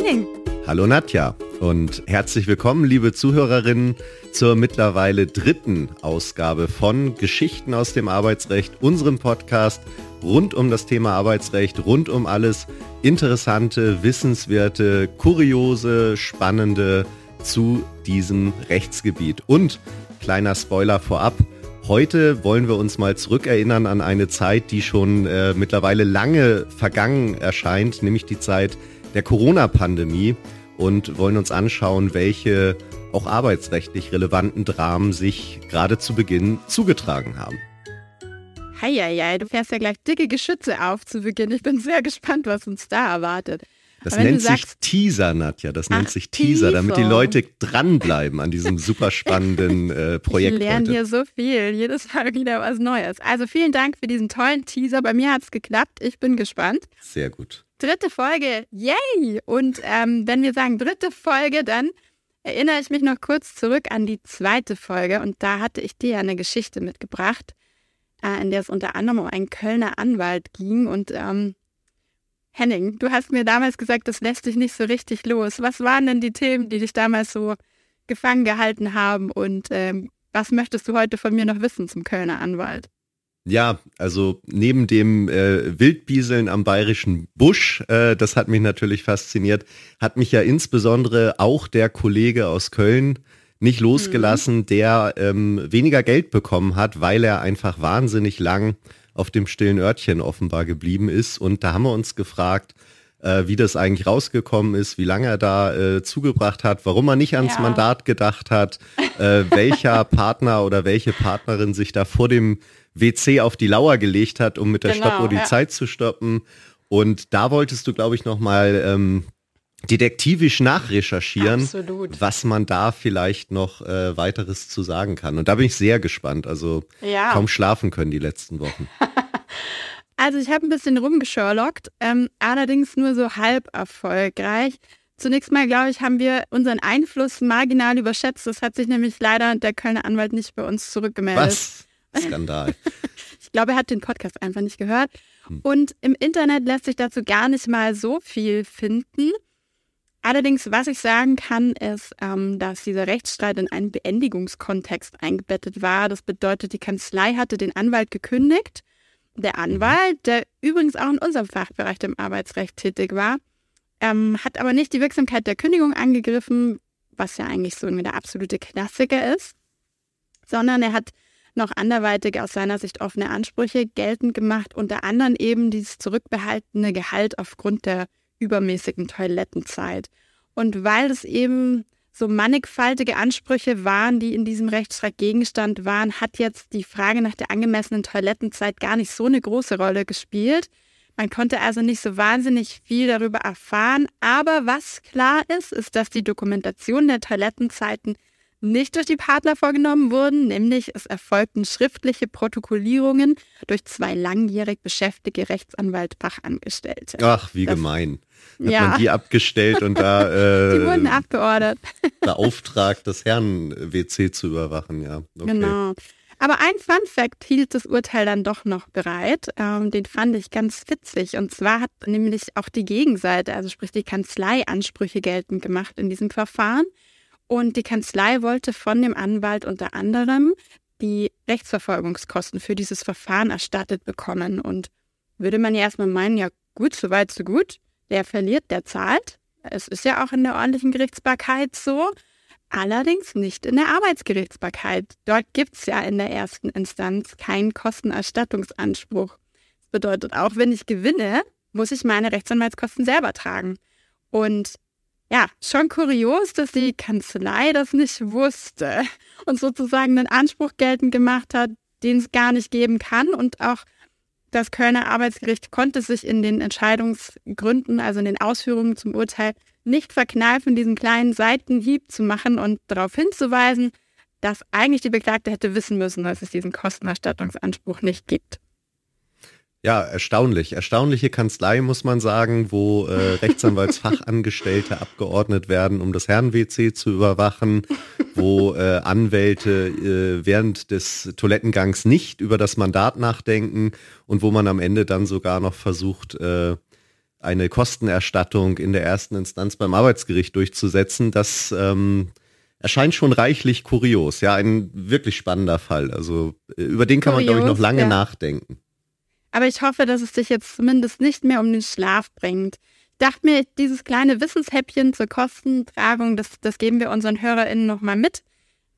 Henning. Hallo Nadja und herzlich willkommen, liebe Zuhörerinnen, zur mittlerweile dritten Ausgabe von Geschichten aus dem Arbeitsrecht, unserem Podcast rund um das Thema Arbeitsrecht, rund um alles Interessante, Wissenswerte, Kuriose, Spannende zu diesem Rechtsgebiet. Und kleiner Spoiler vorab, Heute wollen wir uns mal zurückerinnern an eine Zeit, die schon äh, mittlerweile lange vergangen erscheint, nämlich die Zeit der Corona-Pandemie und wollen uns anschauen, welche auch arbeitsrechtlich relevanten Dramen sich gerade zu Beginn zugetragen haben. Heieiei, du fährst ja gleich dicke Geschütze auf zu Beginn. Ich bin sehr gespannt, was uns da erwartet. Das nennt sich Teaser, Nadja. Das Ach, nennt sich Teaser, Teaser, damit die Leute dranbleiben an diesem super spannenden äh, Projekt. Ich lerne hier so viel, jedes Mal wieder was Neues. Also vielen Dank für diesen tollen Teaser. Bei mir hat es geklappt. Ich bin gespannt. Sehr gut. Dritte Folge, yay! Und ähm, wenn wir sagen dritte Folge, dann erinnere ich mich noch kurz zurück an die zweite Folge. Und da hatte ich dir eine Geschichte mitgebracht, äh, in der es unter anderem um einen Kölner Anwalt ging. Und ähm, Henning, du hast mir damals gesagt, das lässt dich nicht so richtig los. Was waren denn die Themen, die dich damals so gefangen gehalten haben und ähm, was möchtest du heute von mir noch wissen zum Kölner Anwalt? Ja, also neben dem äh, Wildbieseln am bayerischen Busch, äh, das hat mich natürlich fasziniert, hat mich ja insbesondere auch der Kollege aus Köln nicht losgelassen, mhm. der ähm, weniger Geld bekommen hat, weil er einfach wahnsinnig lang auf dem stillen Örtchen offenbar geblieben ist. Und da haben wir uns gefragt, äh, wie das eigentlich rausgekommen ist, wie lange er da äh, zugebracht hat, warum er nicht ans ja. Mandat gedacht hat, äh, welcher Partner oder welche Partnerin sich da vor dem WC auf die Lauer gelegt hat, um mit der genau, Stoppuhr die ja. Zeit zu stoppen. Und da wolltest du, glaube ich, nochmal ähm, detektivisch nachrecherchieren, Absolut. was man da vielleicht noch äh, weiteres zu sagen kann. Und da bin ich sehr gespannt. Also ja. kaum schlafen können die letzten Wochen. also ich habe ein bisschen rumgesherlockt, ähm, allerdings nur so halb erfolgreich. Zunächst mal, glaube ich, haben wir unseren Einfluss marginal überschätzt. Das hat sich nämlich leider der Kölner Anwalt nicht bei uns zurückgemeldet. Was? Skandal. ich glaube, er hat den Podcast einfach nicht gehört. Hm. Und im Internet lässt sich dazu gar nicht mal so viel finden. Allerdings, was ich sagen kann, ist, ähm, dass dieser Rechtsstreit in einen Beendigungskontext eingebettet war. Das bedeutet, die Kanzlei hatte den Anwalt gekündigt. Der mhm. Anwalt, der übrigens auch in unserem Fachbereich dem Arbeitsrecht tätig war, ähm, hat aber nicht die Wirksamkeit der Kündigung angegriffen, was ja eigentlich so der absolute Klassiker ist, sondern er hat noch anderweitig aus seiner Sicht offene Ansprüche geltend gemacht, unter anderem eben dieses zurückbehaltene Gehalt aufgrund der übermäßigen Toilettenzeit. Und weil es eben so mannigfaltige Ansprüche waren, die in diesem Rechtsstreit Gegenstand waren, hat jetzt die Frage nach der angemessenen Toilettenzeit gar nicht so eine große Rolle gespielt. Man konnte also nicht so wahnsinnig viel darüber erfahren. Aber was klar ist, ist, dass die Dokumentation der Toilettenzeiten nicht durch die Partner vorgenommen wurden, nämlich es erfolgten schriftliche Protokollierungen durch zwei langjährig beschäftigte Rechtsanwalt-Fachangestellte. Ach, wie das, gemein. Hat ja. man die abgestellt und da äh, die wurden abgeordert. beauftragt, das Herren-WC zu überwachen, ja. Okay. Genau. Aber ein Fun Fact hielt das Urteil dann doch noch bereit. Ähm, den fand ich ganz witzig. Und zwar hat nämlich auch die Gegenseite, also sprich die Kanzlei, Ansprüche geltend gemacht in diesem Verfahren. Und die Kanzlei wollte von dem Anwalt unter anderem die Rechtsverfolgungskosten für dieses Verfahren erstattet bekommen. Und würde man ja erstmal meinen, ja gut, so weit, so gut. Der verliert, der zahlt. Es ist ja auch in der ordentlichen Gerichtsbarkeit so. Allerdings nicht in der Arbeitsgerichtsbarkeit. Dort gibt es ja in der ersten Instanz keinen Kostenerstattungsanspruch. Das bedeutet, auch wenn ich gewinne, muss ich meine Rechtsanwaltskosten selber tragen. Und ja, schon kurios, dass die Kanzlei das nicht wusste und sozusagen einen Anspruch geltend gemacht hat, den es gar nicht geben kann. Und auch das Kölner Arbeitsgericht konnte sich in den Entscheidungsgründen, also in den Ausführungen zum Urteil, nicht verkneifen, diesen kleinen Seitenhieb zu machen und darauf hinzuweisen, dass eigentlich die Beklagte hätte wissen müssen, dass es diesen Kostenerstattungsanspruch nicht gibt. Ja, erstaunlich. Erstaunliche Kanzlei, muss man sagen, wo äh, Rechtsanwaltsfachangestellte abgeordnet werden, um das Herren-WC zu überwachen, wo äh, Anwälte äh, während des Toilettengangs nicht über das Mandat nachdenken und wo man am Ende dann sogar noch versucht, äh, eine Kostenerstattung in der ersten Instanz beim Arbeitsgericht durchzusetzen, das ähm, erscheint schon reichlich kurios. Ja, ein wirklich spannender Fall. Also äh, über den kann kurios, man, glaube ich, noch lange ja. nachdenken. Aber ich hoffe, dass es dich jetzt zumindest nicht mehr um den Schlaf bringt. Ich dachte mir, dieses kleine Wissenshäppchen zur Kostentragung, das, das geben wir unseren HörerInnen nochmal mit.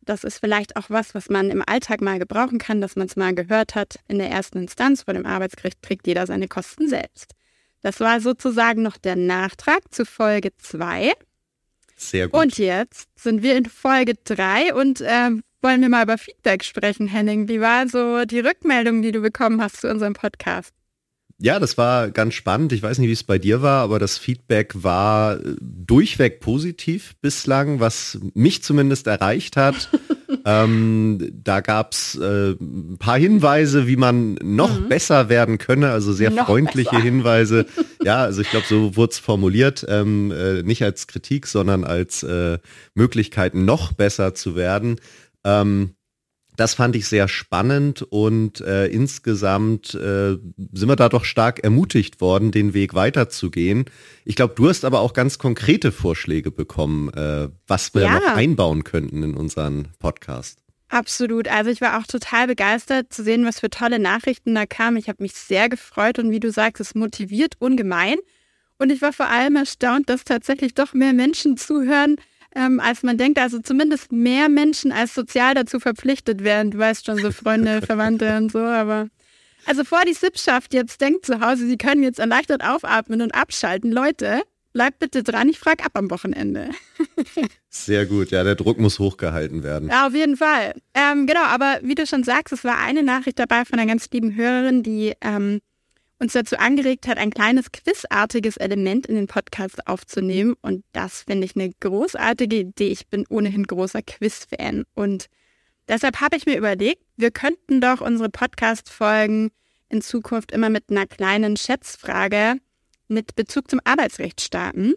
Das ist vielleicht auch was, was man im Alltag mal gebrauchen kann, dass man es mal gehört hat. In der ersten Instanz vor dem Arbeitsgericht trägt jeder seine Kosten selbst. Das war sozusagen noch der Nachtrag zu Folge 2. Sehr gut. Und jetzt sind wir in Folge 3 und äh, wollen wir mal über Feedback sprechen, Henning. Wie war so die Rückmeldung, die du bekommen hast zu unserem Podcast? Ja, das war ganz spannend. Ich weiß nicht, wie es bei dir war, aber das Feedback war äh, durchweg positiv bislang, was mich zumindest erreicht hat. ähm, da gab's äh, ein paar Hinweise, wie man noch mhm. besser werden könne, also sehr noch freundliche besser. Hinweise. Ja, also ich glaube, so wurde es formuliert, ähm, äh, nicht als Kritik, sondern als äh, Möglichkeit, noch besser zu werden. Ähm, das fand ich sehr spannend und äh, insgesamt äh, sind wir da doch stark ermutigt worden, den Weg weiterzugehen. Ich glaube, du hast aber auch ganz konkrete Vorschläge bekommen, äh, was wir ja. noch einbauen könnten in unseren Podcast. Absolut. Also ich war auch total begeistert zu sehen, was für tolle Nachrichten da kamen. Ich habe mich sehr gefreut und wie du sagst, es motiviert ungemein. Und ich war vor allem erstaunt, dass tatsächlich doch mehr Menschen zuhören, ähm, als man denkt. Also zumindest mehr Menschen als sozial dazu verpflichtet werden. Du weißt schon, so Freunde, Verwandte und so, aber. Also vor die Sippschaft jetzt denkt zu Hause, sie können jetzt erleichtert aufatmen und abschalten. Leute, bleibt bitte dran, ich frage ab am Wochenende. Sehr gut, ja, der Druck muss hochgehalten werden. Ja, auf jeden Fall. Ähm, genau, aber wie du schon sagst, es war eine Nachricht dabei von einer ganz lieben Hörerin, die ähm, uns dazu angeregt hat, ein kleines quizartiges Element in den Podcast aufzunehmen. Und das finde ich eine großartige Idee. Ich bin ohnehin großer Quiz-Fan. Und deshalb habe ich mir überlegt, wir könnten doch unsere Podcast-Folgen in Zukunft immer mit einer kleinen Schätzfrage mit Bezug zum Arbeitsrecht starten.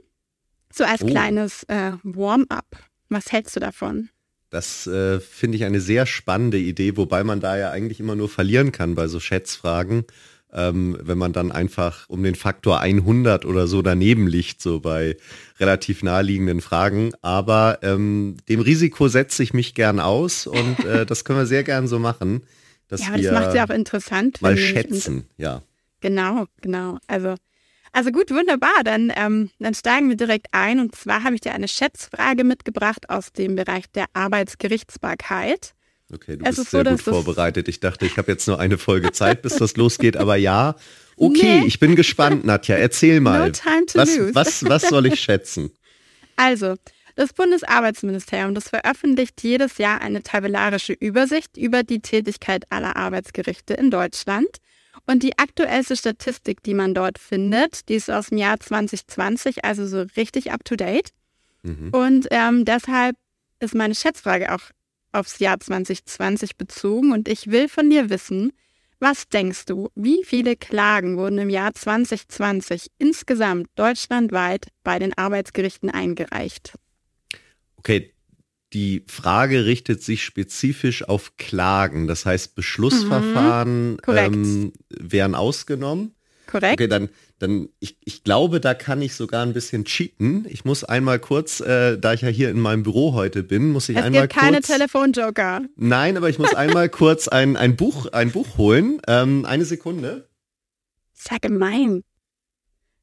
So als oh. kleines äh, Warm-up. Was hältst du davon? Das äh, finde ich eine sehr spannende Idee, wobei man da ja eigentlich immer nur verlieren kann bei so Schätzfragen ähm, wenn man dann einfach um den Faktor 100 oder so daneben liegt, so bei relativ naheliegenden Fragen. Aber ähm, dem Risiko setze ich mich gern aus und äh, das können wir sehr gern so machen. Dass ja, aber das macht es ja auch interessant. Mal schätzen, ja. Genau, genau. Also, also gut, wunderbar. Dann, ähm, dann steigen wir direkt ein. Und zwar habe ich dir eine Schätzfrage mitgebracht aus dem Bereich der Arbeitsgerichtsbarkeit. Okay, du es bist sehr so, gut vorbereitet. Ich dachte, ich habe jetzt nur eine Folge Zeit, bis das losgeht, aber ja. Okay, nee. ich bin gespannt, Nadja. Erzähl mal. No time to was, lose. was, was soll ich schätzen? Also, das Bundesarbeitsministerium, das veröffentlicht jedes Jahr eine tabellarische Übersicht über die Tätigkeit aller Arbeitsgerichte in Deutschland. Und die aktuellste Statistik, die man dort findet, die ist aus dem Jahr 2020, also so richtig up-to-date. Mhm. Und ähm, deshalb ist meine Schätzfrage auch aufs Jahr 2020 bezogen und ich will von dir wissen, was denkst du, wie viele Klagen wurden im Jahr 2020 insgesamt deutschlandweit bei den Arbeitsgerichten eingereicht? Okay, die Frage richtet sich spezifisch auf Klagen. Das heißt, Beschlussverfahren mhm, ähm, wären ausgenommen. Korrekt. Okay, dann dann ich, ich glaube, da kann ich sogar ein bisschen cheaten. Ich muss einmal kurz, äh, da ich ja hier in meinem Büro heute bin, muss ich es einmal gibt keine Telefonjoker. Nein, aber ich muss einmal kurz ein, ein Buch ein Buch holen. Ähm, eine Sekunde. Sehr gemein.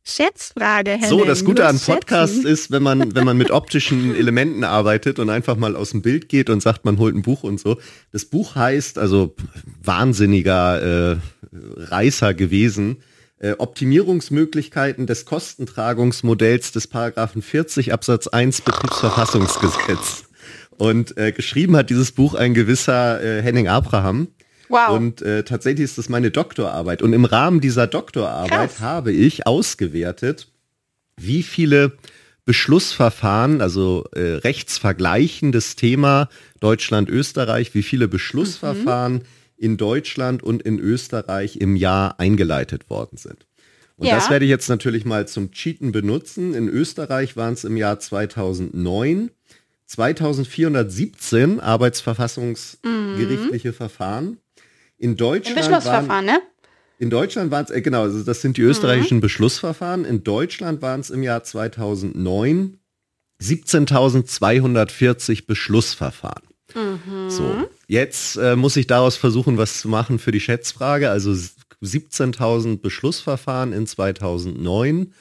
Schätzfrage, Henning. So, das Gute an Podcast schätzen. ist, wenn man, wenn man mit optischen Elementen arbeitet und einfach mal aus dem Bild geht und sagt, man holt ein Buch und so. Das Buch heißt, also wahnsinniger äh, Reißer gewesen, äh, Optimierungsmöglichkeiten des Kostentragungsmodells des Paragraphen 40 Absatz 1 Betriebsverfassungsgesetz. Und äh, geschrieben hat dieses Buch ein gewisser äh, Henning Abraham. Wow. Und äh, tatsächlich ist das meine Doktorarbeit. Und im Rahmen dieser Doktorarbeit Krass. habe ich ausgewertet, wie viele Beschlussverfahren, also äh, rechtsvergleichendes Thema Deutschland-Österreich, wie viele Beschlussverfahren mhm in Deutschland und in Österreich im Jahr eingeleitet worden sind. Und ja. das werde ich jetzt natürlich mal zum Cheaten benutzen. In Österreich waren es im Jahr 2009 2417 arbeitsverfassungsgerichtliche mhm. Verfahren. In Deutschland Beschlussverfahren, waren, ne? In Deutschland waren es, äh, genau, also das sind die österreichischen mhm. Beschlussverfahren. In Deutschland waren es im Jahr 2009 17.240 Beschlussverfahren. Mhm. So, jetzt äh, muss ich daraus versuchen, was zu machen für die Schätzfrage. Also 17.000 Beschlussverfahren in 2009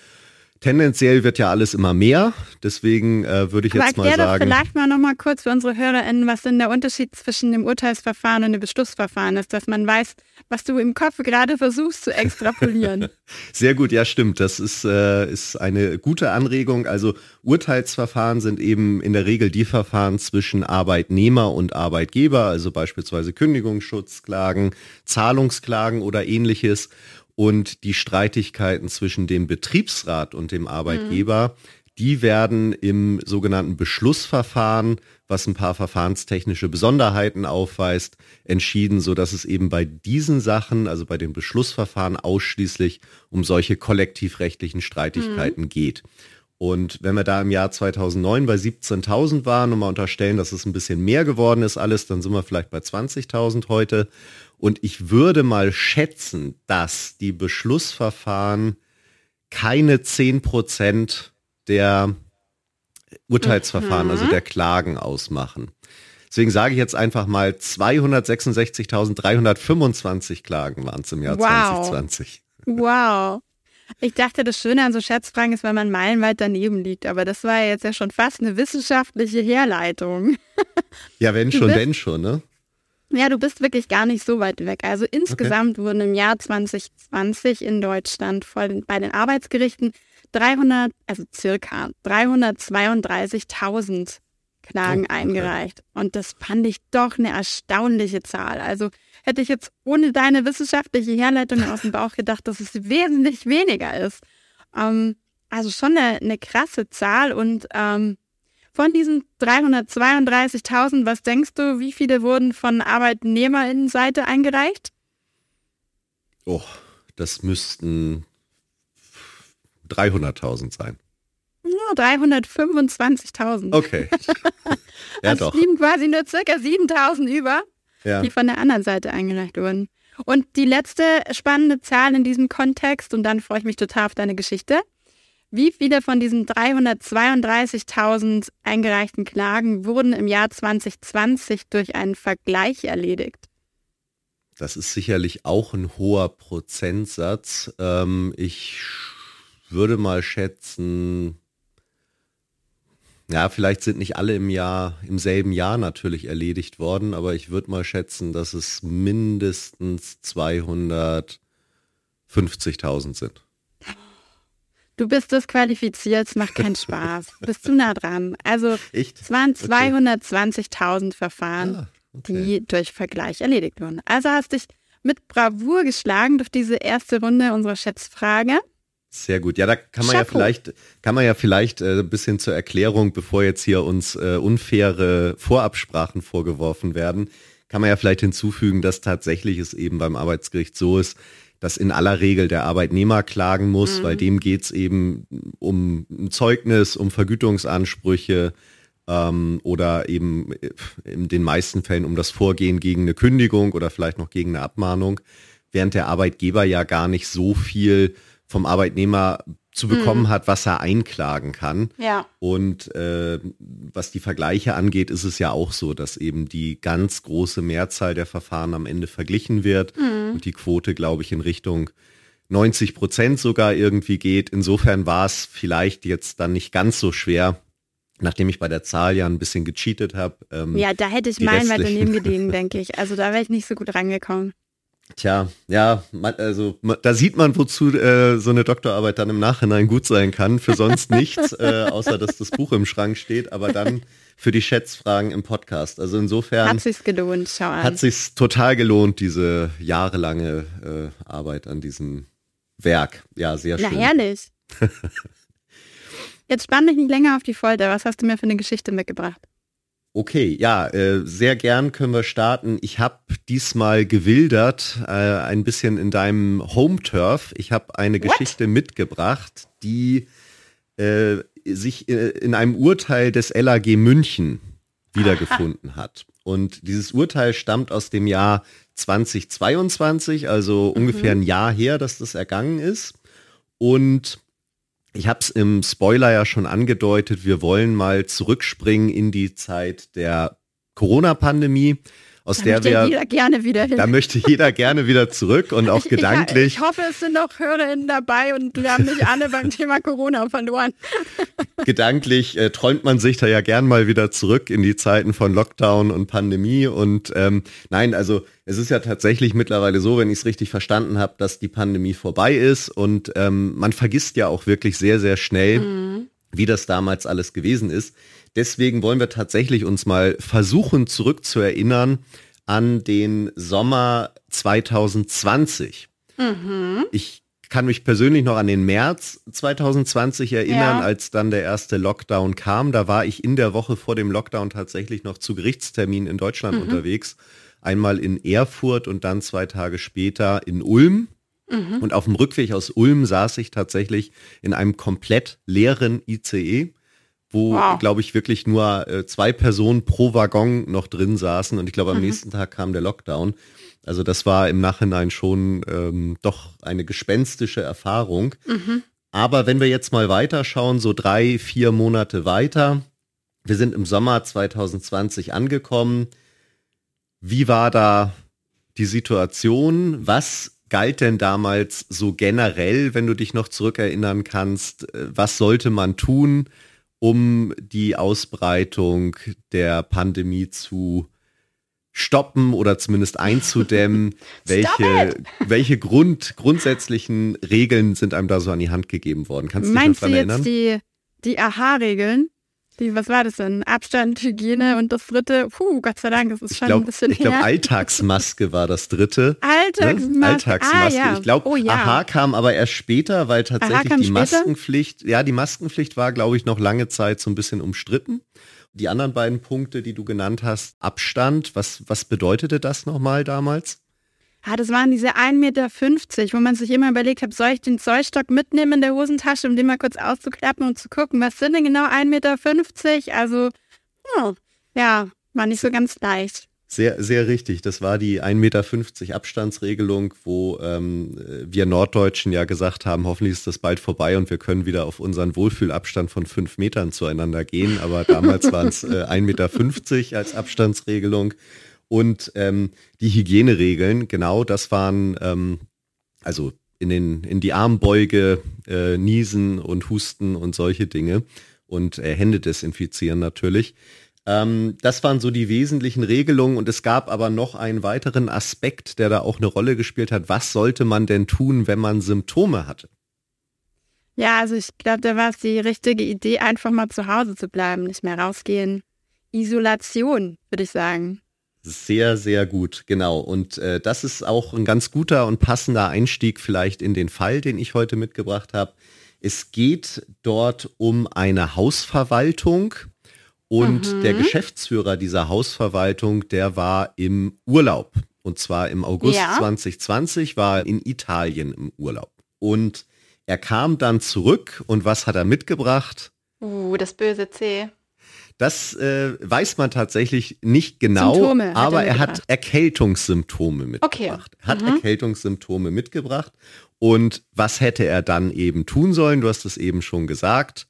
Tendenziell wird ja alles immer mehr, deswegen äh, würde ich Aber jetzt mal sagen. Vielleicht mal noch mal kurz für unsere HörerInnen, was denn der Unterschied zwischen dem Urteilsverfahren und dem Beschlussverfahren ist, dass man weiß, was du im Kopf gerade versuchst zu extrapolieren. Sehr gut, ja stimmt. Das ist, äh, ist eine gute Anregung. Also Urteilsverfahren sind eben in der Regel die Verfahren zwischen Arbeitnehmer und Arbeitgeber, also beispielsweise Kündigungsschutzklagen, Zahlungsklagen oder ähnliches und die Streitigkeiten zwischen dem Betriebsrat und dem Arbeitgeber, mhm. die werden im sogenannten Beschlussverfahren, was ein paar verfahrenstechnische Besonderheiten aufweist, entschieden, so dass es eben bei diesen Sachen, also bei den Beschlussverfahren ausschließlich um solche kollektivrechtlichen Streitigkeiten mhm. geht. Und wenn wir da im Jahr 2009 bei 17.000 waren und mal unterstellen, dass es ein bisschen mehr geworden ist alles, dann sind wir vielleicht bei 20.000 heute. Und ich würde mal schätzen, dass die Beschlussverfahren keine 10 Prozent der Urteilsverfahren, mhm. also der Klagen ausmachen. Deswegen sage ich jetzt einfach mal 266.325 Klagen waren es im Jahr wow. 2020. Wow. Ich dachte, das Schöne an so Schätzfragen ist, wenn man meilenweit daneben liegt. Aber das war ja jetzt ja schon fast eine wissenschaftliche Herleitung. Ja, wenn schon, denn schon, ne? Ja, du bist wirklich gar nicht so weit weg. Also insgesamt okay. wurden im Jahr 2020 in Deutschland bei den Arbeitsgerichten 300, also circa 332.000 Klagen okay. eingereicht. Und das fand ich doch eine erstaunliche Zahl. Also hätte ich jetzt ohne deine wissenschaftliche Herleitung aus dem Bauch gedacht, dass es wesentlich weniger ist. Ähm, also schon eine, eine krasse Zahl und ähm, von diesen 332.000, was denkst du, wie viele wurden von Arbeitnehmerinnenseite eingereicht? Oh, das müssten 300.000 sein. Ja, 325.000. Okay. ja, also doch. blieben quasi nur circa 7.000 über, ja. die von der anderen Seite eingereicht wurden. Und die letzte spannende Zahl in diesem Kontext, und dann freue ich mich total auf deine Geschichte. Wie viele von diesen 332.000 eingereichten Klagen wurden im Jahr 2020 durch einen Vergleich erledigt? Das ist sicherlich auch ein hoher Prozentsatz. Ähm, ich würde mal schätzen, ja, vielleicht sind nicht alle im Jahr, im selben Jahr natürlich erledigt worden, aber ich würde mal schätzen, dass es mindestens 250.000 sind. Du bist disqualifiziert, es macht keinen Spaß. bist zu nah dran. Also Echt? es waren 220.000 Verfahren, ah, okay. die durch Vergleich erledigt wurden. Also hast dich mit Bravour geschlagen durch diese erste Runde unserer Schätzfrage. Sehr gut. Ja, da kann man Chapeau. ja vielleicht, kann man ja vielleicht äh, ein bisschen zur Erklärung, bevor jetzt hier uns äh, unfaire Vorabsprachen vorgeworfen werden, kann man ja vielleicht hinzufügen, dass tatsächlich es eben beim Arbeitsgericht so ist, dass in aller Regel der Arbeitnehmer klagen muss, mhm. weil dem geht's eben um ein Zeugnis, um Vergütungsansprüche ähm, oder eben in den meisten Fällen um das Vorgehen gegen eine Kündigung oder vielleicht noch gegen eine Abmahnung, während der Arbeitgeber ja gar nicht so viel vom Arbeitnehmer zu bekommen mhm. hat, was er einklagen kann. Ja. Und äh, was die Vergleiche angeht, ist es ja auch so, dass eben die ganz große Mehrzahl der Verfahren am Ende verglichen wird mhm. und die Quote, glaube ich, in Richtung 90 Prozent sogar irgendwie geht. Insofern war es vielleicht jetzt dann nicht ganz so schwer, nachdem ich bei der Zahl ja ein bisschen gecheatet habe. Ähm, ja, da hätte ich meilenweit daneben gelegen, denke ich. Also da wäre ich nicht so gut rangekommen. Tja, ja, man, also da sieht man, wozu äh, so eine Doktorarbeit dann im Nachhinein gut sein kann. Für sonst nichts, äh, außer dass das Buch im Schrank steht, aber dann für die Schätzfragen im Podcast. Also insofern hat sich's gelohnt. Schau an. Hat sich's total gelohnt, diese jahrelange äh, Arbeit an diesem Werk. Ja, sehr schön. Na herrlich. Jetzt spann dich nicht länger auf die Folter. Was hast du mir für eine Geschichte mitgebracht? Okay, ja, äh, sehr gern können wir starten. Ich habe diesmal gewildert, äh, ein bisschen in deinem Home-Turf. Ich habe eine What? Geschichte mitgebracht, die äh, sich äh, in einem Urteil des LAG München wiedergefunden Aha. hat. Und dieses Urteil stammt aus dem Jahr 2022, also mhm. ungefähr ein Jahr her, dass das ergangen ist. Und ich habe es im Spoiler ja schon angedeutet, wir wollen mal zurückspringen in die Zeit der Corona-Pandemie aus da der wir. Jeder gerne wieder hin. Da möchte jeder gerne wieder zurück und auch ich, gedanklich. Ich, ich, hoffe, es sind noch HörerInnen dabei und wir haben nicht alle beim Thema Corona verloren. gedanklich äh, träumt man sich da ja gern mal wieder zurück in die Zeiten von Lockdown und Pandemie. Und ähm, nein, also es ist ja tatsächlich mittlerweile so, wenn ich es richtig verstanden habe, dass die Pandemie vorbei ist und ähm, man vergisst ja auch wirklich sehr, sehr schnell, mhm. wie das damals alles gewesen ist. Deswegen wollen wir tatsächlich uns mal versuchen zurückzuerinnern an den Sommer 2020. Mhm. Ich kann mich persönlich noch an den März 2020 erinnern, ja. als dann der erste Lockdown kam. Da war ich in der Woche vor dem Lockdown tatsächlich noch zu Gerichtsterminen in Deutschland mhm. unterwegs. Einmal in Erfurt und dann zwei Tage später in Ulm. Mhm. Und auf dem Rückweg aus Ulm saß ich tatsächlich in einem komplett leeren ICE wo, wow. glaube ich, wirklich nur äh, zwei Personen pro Waggon noch drin saßen und ich glaube, am mhm. nächsten Tag kam der Lockdown. Also das war im Nachhinein schon ähm, doch eine gespenstische Erfahrung. Mhm. Aber wenn wir jetzt mal weiterschauen, so drei, vier Monate weiter, wir sind im Sommer 2020 angekommen. Wie war da die Situation? Was galt denn damals so generell, wenn du dich noch zurückerinnern kannst? Äh, was sollte man tun? Um die Ausbreitung der Pandemie zu stoppen oder zumindest einzudämmen? welche welche Grund, grundsätzlichen Regeln sind einem da so an die Hand gegeben worden? Kannst du dich Meinst erinnern? Meinst du jetzt die, die AHA-Regeln? Die, was war das denn? Abstand, Hygiene und das dritte, puh, Gott sei Dank, das ist schon glaub, ein bisschen Ich glaube, Alltagsmaske war das dritte. Alltagsmaske. Ne? Alltagsmaske. Ah, ja. Ich glaube, oh, ja. Aha kam aber erst später, weil tatsächlich die später? Maskenpflicht, ja, die Maskenpflicht war, glaube ich, noch lange Zeit so ein bisschen umstritten. Die anderen beiden Punkte, die du genannt hast, Abstand, was, was bedeutete das nochmal damals? Ah, das waren diese 1,50 Meter, wo man sich immer überlegt hat, soll ich den Zollstock mitnehmen in der Hosentasche, um den mal kurz auszuklappen und zu gucken, was sind denn genau 1,50 Meter? Also, oh, ja, war nicht so ganz leicht. Sehr, sehr richtig. Das war die 1,50 Meter Abstandsregelung, wo ähm, wir Norddeutschen ja gesagt haben, hoffentlich ist das bald vorbei und wir können wieder auf unseren Wohlfühlabstand von fünf Metern zueinander gehen. Aber damals waren es äh, 1,50 Meter als Abstandsregelung. Und ähm, die Hygieneregeln, genau, das waren ähm, also in, den, in die Armbeuge äh, niesen und husten und solche Dinge und äh, Hände desinfizieren natürlich. Ähm, das waren so die wesentlichen Regelungen und es gab aber noch einen weiteren Aspekt, der da auch eine Rolle gespielt hat. Was sollte man denn tun, wenn man Symptome hatte? Ja, also ich glaube, da war es die richtige Idee, einfach mal zu Hause zu bleiben, nicht mehr rausgehen. Isolation, würde ich sagen. Sehr, sehr gut, genau. Und äh, das ist auch ein ganz guter und passender Einstieg vielleicht in den Fall, den ich heute mitgebracht habe. Es geht dort um eine Hausverwaltung und mhm. der Geschäftsführer dieser Hausverwaltung, der war im Urlaub. Und zwar im August ja. 2020 war er in Italien im Urlaub. Und er kam dann zurück und was hat er mitgebracht? Uh, das böse C. Das äh, weiß man tatsächlich nicht genau, Symptome aber er, er hat Erkältungssymptome mitgebracht. Okay. Hat mhm. Erkältungssymptome mitgebracht. Und was hätte er dann eben tun sollen? Du hast es eben schon gesagt.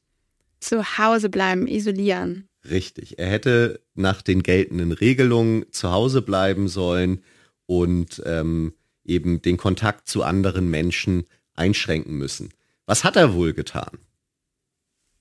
Zu Hause bleiben, isolieren. Richtig. Er hätte nach den geltenden Regelungen zu Hause bleiben sollen und ähm, eben den Kontakt zu anderen Menschen einschränken müssen. Was hat er wohl getan?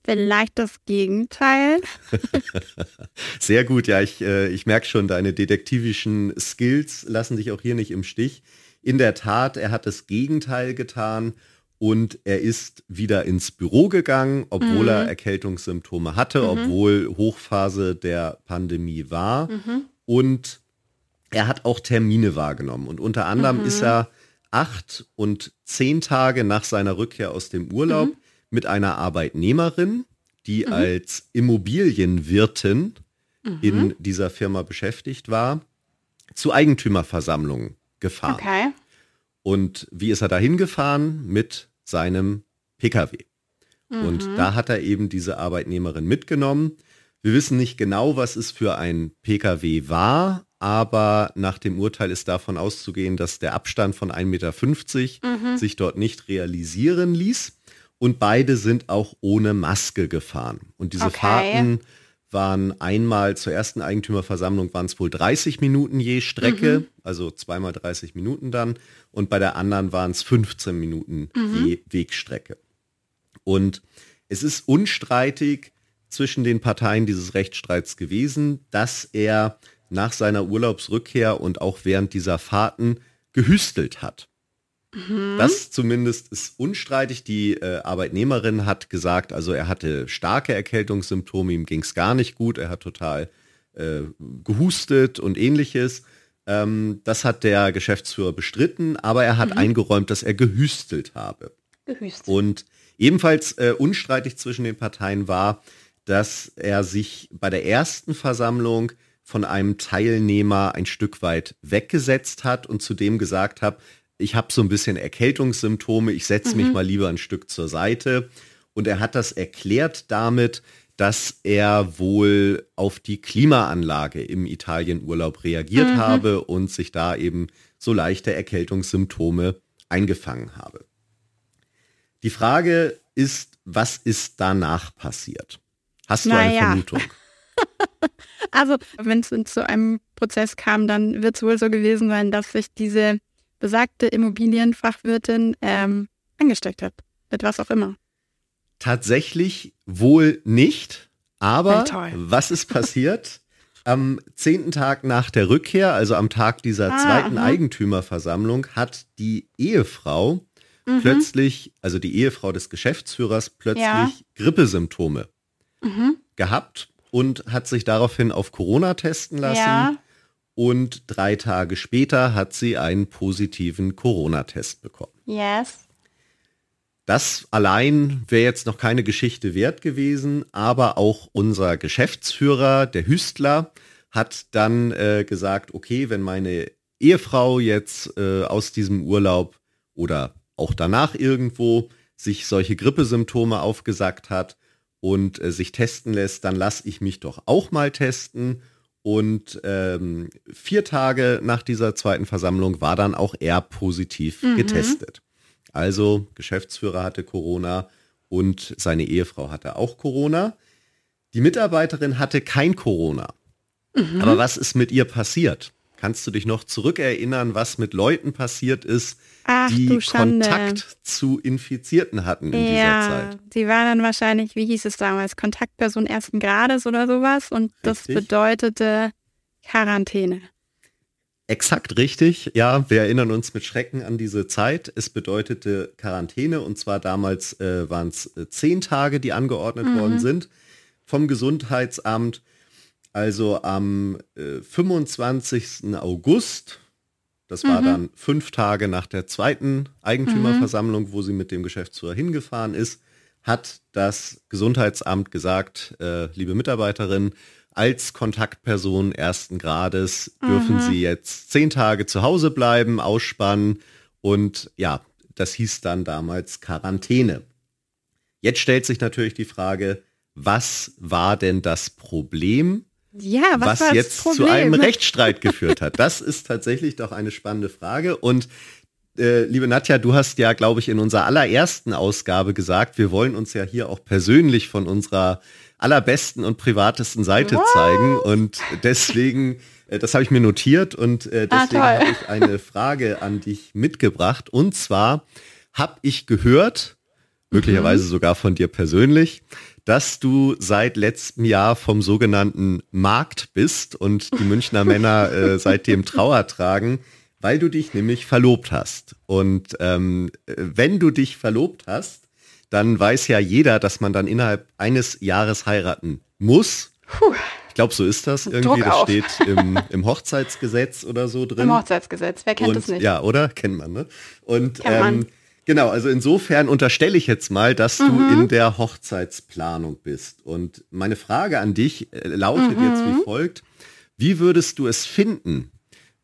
Vielleicht das Gegenteil. Sehr gut, ja, ich, äh, ich merke schon, deine detektivischen Skills lassen dich auch hier nicht im Stich. In der Tat, er hat das Gegenteil getan und er ist wieder ins Büro gegangen, obwohl mhm. er Erkältungssymptome hatte, mhm. obwohl Hochphase der Pandemie war. Mhm. Und er hat auch Termine wahrgenommen. Und unter anderem mhm. ist er acht und zehn Tage nach seiner Rückkehr aus dem Urlaub mhm mit einer Arbeitnehmerin, die mhm. als Immobilienwirtin mhm. in dieser Firma beschäftigt war, zu Eigentümerversammlungen gefahren. Okay. Und wie ist er dahin gefahren? Mit seinem Pkw. Mhm. Und da hat er eben diese Arbeitnehmerin mitgenommen. Wir wissen nicht genau, was es für ein Pkw war, aber nach dem Urteil ist davon auszugehen, dass der Abstand von 1,50 Meter mhm. sich dort nicht realisieren ließ. Und beide sind auch ohne Maske gefahren. Und diese okay. Fahrten waren einmal zur ersten Eigentümerversammlung waren es wohl 30 Minuten je Strecke, mhm. also zweimal 30 Minuten dann. Und bei der anderen waren es 15 Minuten mhm. je Wegstrecke. Und es ist unstreitig zwischen den Parteien dieses Rechtsstreits gewesen, dass er nach seiner Urlaubsrückkehr und auch während dieser Fahrten gehüstelt hat. Mhm. Das zumindest ist unstreitig. Die äh, Arbeitnehmerin hat gesagt, also er hatte starke Erkältungssymptome, ihm ging es gar nicht gut, er hat total äh, gehustet und ähnliches. Ähm, das hat der Geschäftsführer bestritten, aber er hat mhm. eingeräumt, dass er gehüstelt habe. Gehüstelt. Und ebenfalls äh, unstreitig zwischen den Parteien war, dass er sich bei der ersten Versammlung von einem Teilnehmer ein Stück weit weggesetzt hat und zudem gesagt hat, ich habe so ein bisschen Erkältungssymptome, ich setze mhm. mich mal lieber ein Stück zur Seite. Und er hat das erklärt damit, dass er wohl auf die Klimaanlage im Italienurlaub reagiert mhm. habe und sich da eben so leichte Erkältungssymptome eingefangen habe. Die Frage ist, was ist danach passiert? Hast du naja. eine Vermutung? also, wenn es zu einem Prozess kam, dann wird es wohl so gewesen sein, dass sich diese besagte Immobilienfachwirtin ähm, angesteckt hat. Mit was auch immer. Tatsächlich wohl nicht. Aber was ist passiert? Am zehnten Tag nach der Rückkehr, also am Tag dieser ah, zweiten aha. Eigentümerversammlung, hat die Ehefrau mhm. plötzlich, also die Ehefrau des Geschäftsführers, plötzlich ja. Grippesymptome mhm. gehabt und hat sich daraufhin auf Corona testen lassen. Ja und drei Tage später hat sie einen positiven Corona-Test bekommen. Yes. Das allein wäre jetzt noch keine Geschichte wert gewesen, aber auch unser Geschäftsführer, der Hüstler, hat dann äh, gesagt, okay, wenn meine Ehefrau jetzt äh, aus diesem Urlaub oder auch danach irgendwo sich solche Grippesymptome aufgesagt hat und äh, sich testen lässt, dann lasse ich mich doch auch mal testen. Und ähm, vier Tage nach dieser zweiten Versammlung war dann auch er positiv mhm. getestet. Also Geschäftsführer hatte Corona und seine Ehefrau hatte auch Corona. Die Mitarbeiterin hatte kein Corona. Mhm. Aber was ist mit ihr passiert? Kannst du dich noch zurückerinnern, was mit Leuten passiert ist, Ach, die Kontakt zu Infizierten hatten in ja, dieser Zeit? Sie war dann wahrscheinlich, wie hieß es damals, Kontaktperson ersten Grades oder sowas und richtig. das bedeutete Quarantäne. Exakt richtig, ja, wir erinnern uns mit Schrecken an diese Zeit. Es bedeutete Quarantäne und zwar damals äh, waren es äh, zehn Tage, die angeordnet mhm. worden sind vom Gesundheitsamt. Also am äh, 25. August, das war mhm. dann fünf Tage nach der zweiten Eigentümerversammlung, mhm. wo sie mit dem Geschäftsführer hingefahren ist, hat das Gesundheitsamt gesagt, äh, liebe Mitarbeiterin, als Kontaktperson ersten Grades dürfen mhm. Sie jetzt zehn Tage zu Hause bleiben, ausspannen und ja, das hieß dann damals Quarantäne. Jetzt stellt sich natürlich die Frage, was war denn das Problem? Ja, was, was jetzt zu einem Rechtsstreit geführt hat. Das ist tatsächlich doch eine spannende Frage. Und äh, liebe Nadja, du hast ja, glaube ich, in unserer allerersten Ausgabe gesagt, wir wollen uns ja hier auch persönlich von unserer allerbesten und privatesten Seite What? zeigen. Und deswegen, äh, das habe ich mir notiert und äh, ah, deswegen ah, habe ich eine Frage an dich mitgebracht. Und zwar habe ich gehört, möglicherweise mhm. sogar von dir persönlich, dass du seit letztem Jahr vom sogenannten Markt bist und die Münchner Männer äh, seitdem Trauer tragen, weil du dich nämlich verlobt hast. Und ähm, wenn du dich verlobt hast, dann weiß ja jeder, dass man dann innerhalb eines Jahres heiraten muss. Puh. Ich glaube, so ist das irgendwie. Das steht im, im, Hochzeitsgesetz oder so drin. Im Hochzeitsgesetz, wer kennt das nicht? Ja, oder? Kennt man, ne? Und ähm, Genau, also insofern unterstelle ich jetzt mal, dass mhm. du in der Hochzeitsplanung bist. Und meine Frage an dich äh, lautet mhm. jetzt wie folgt. Wie würdest du es finden,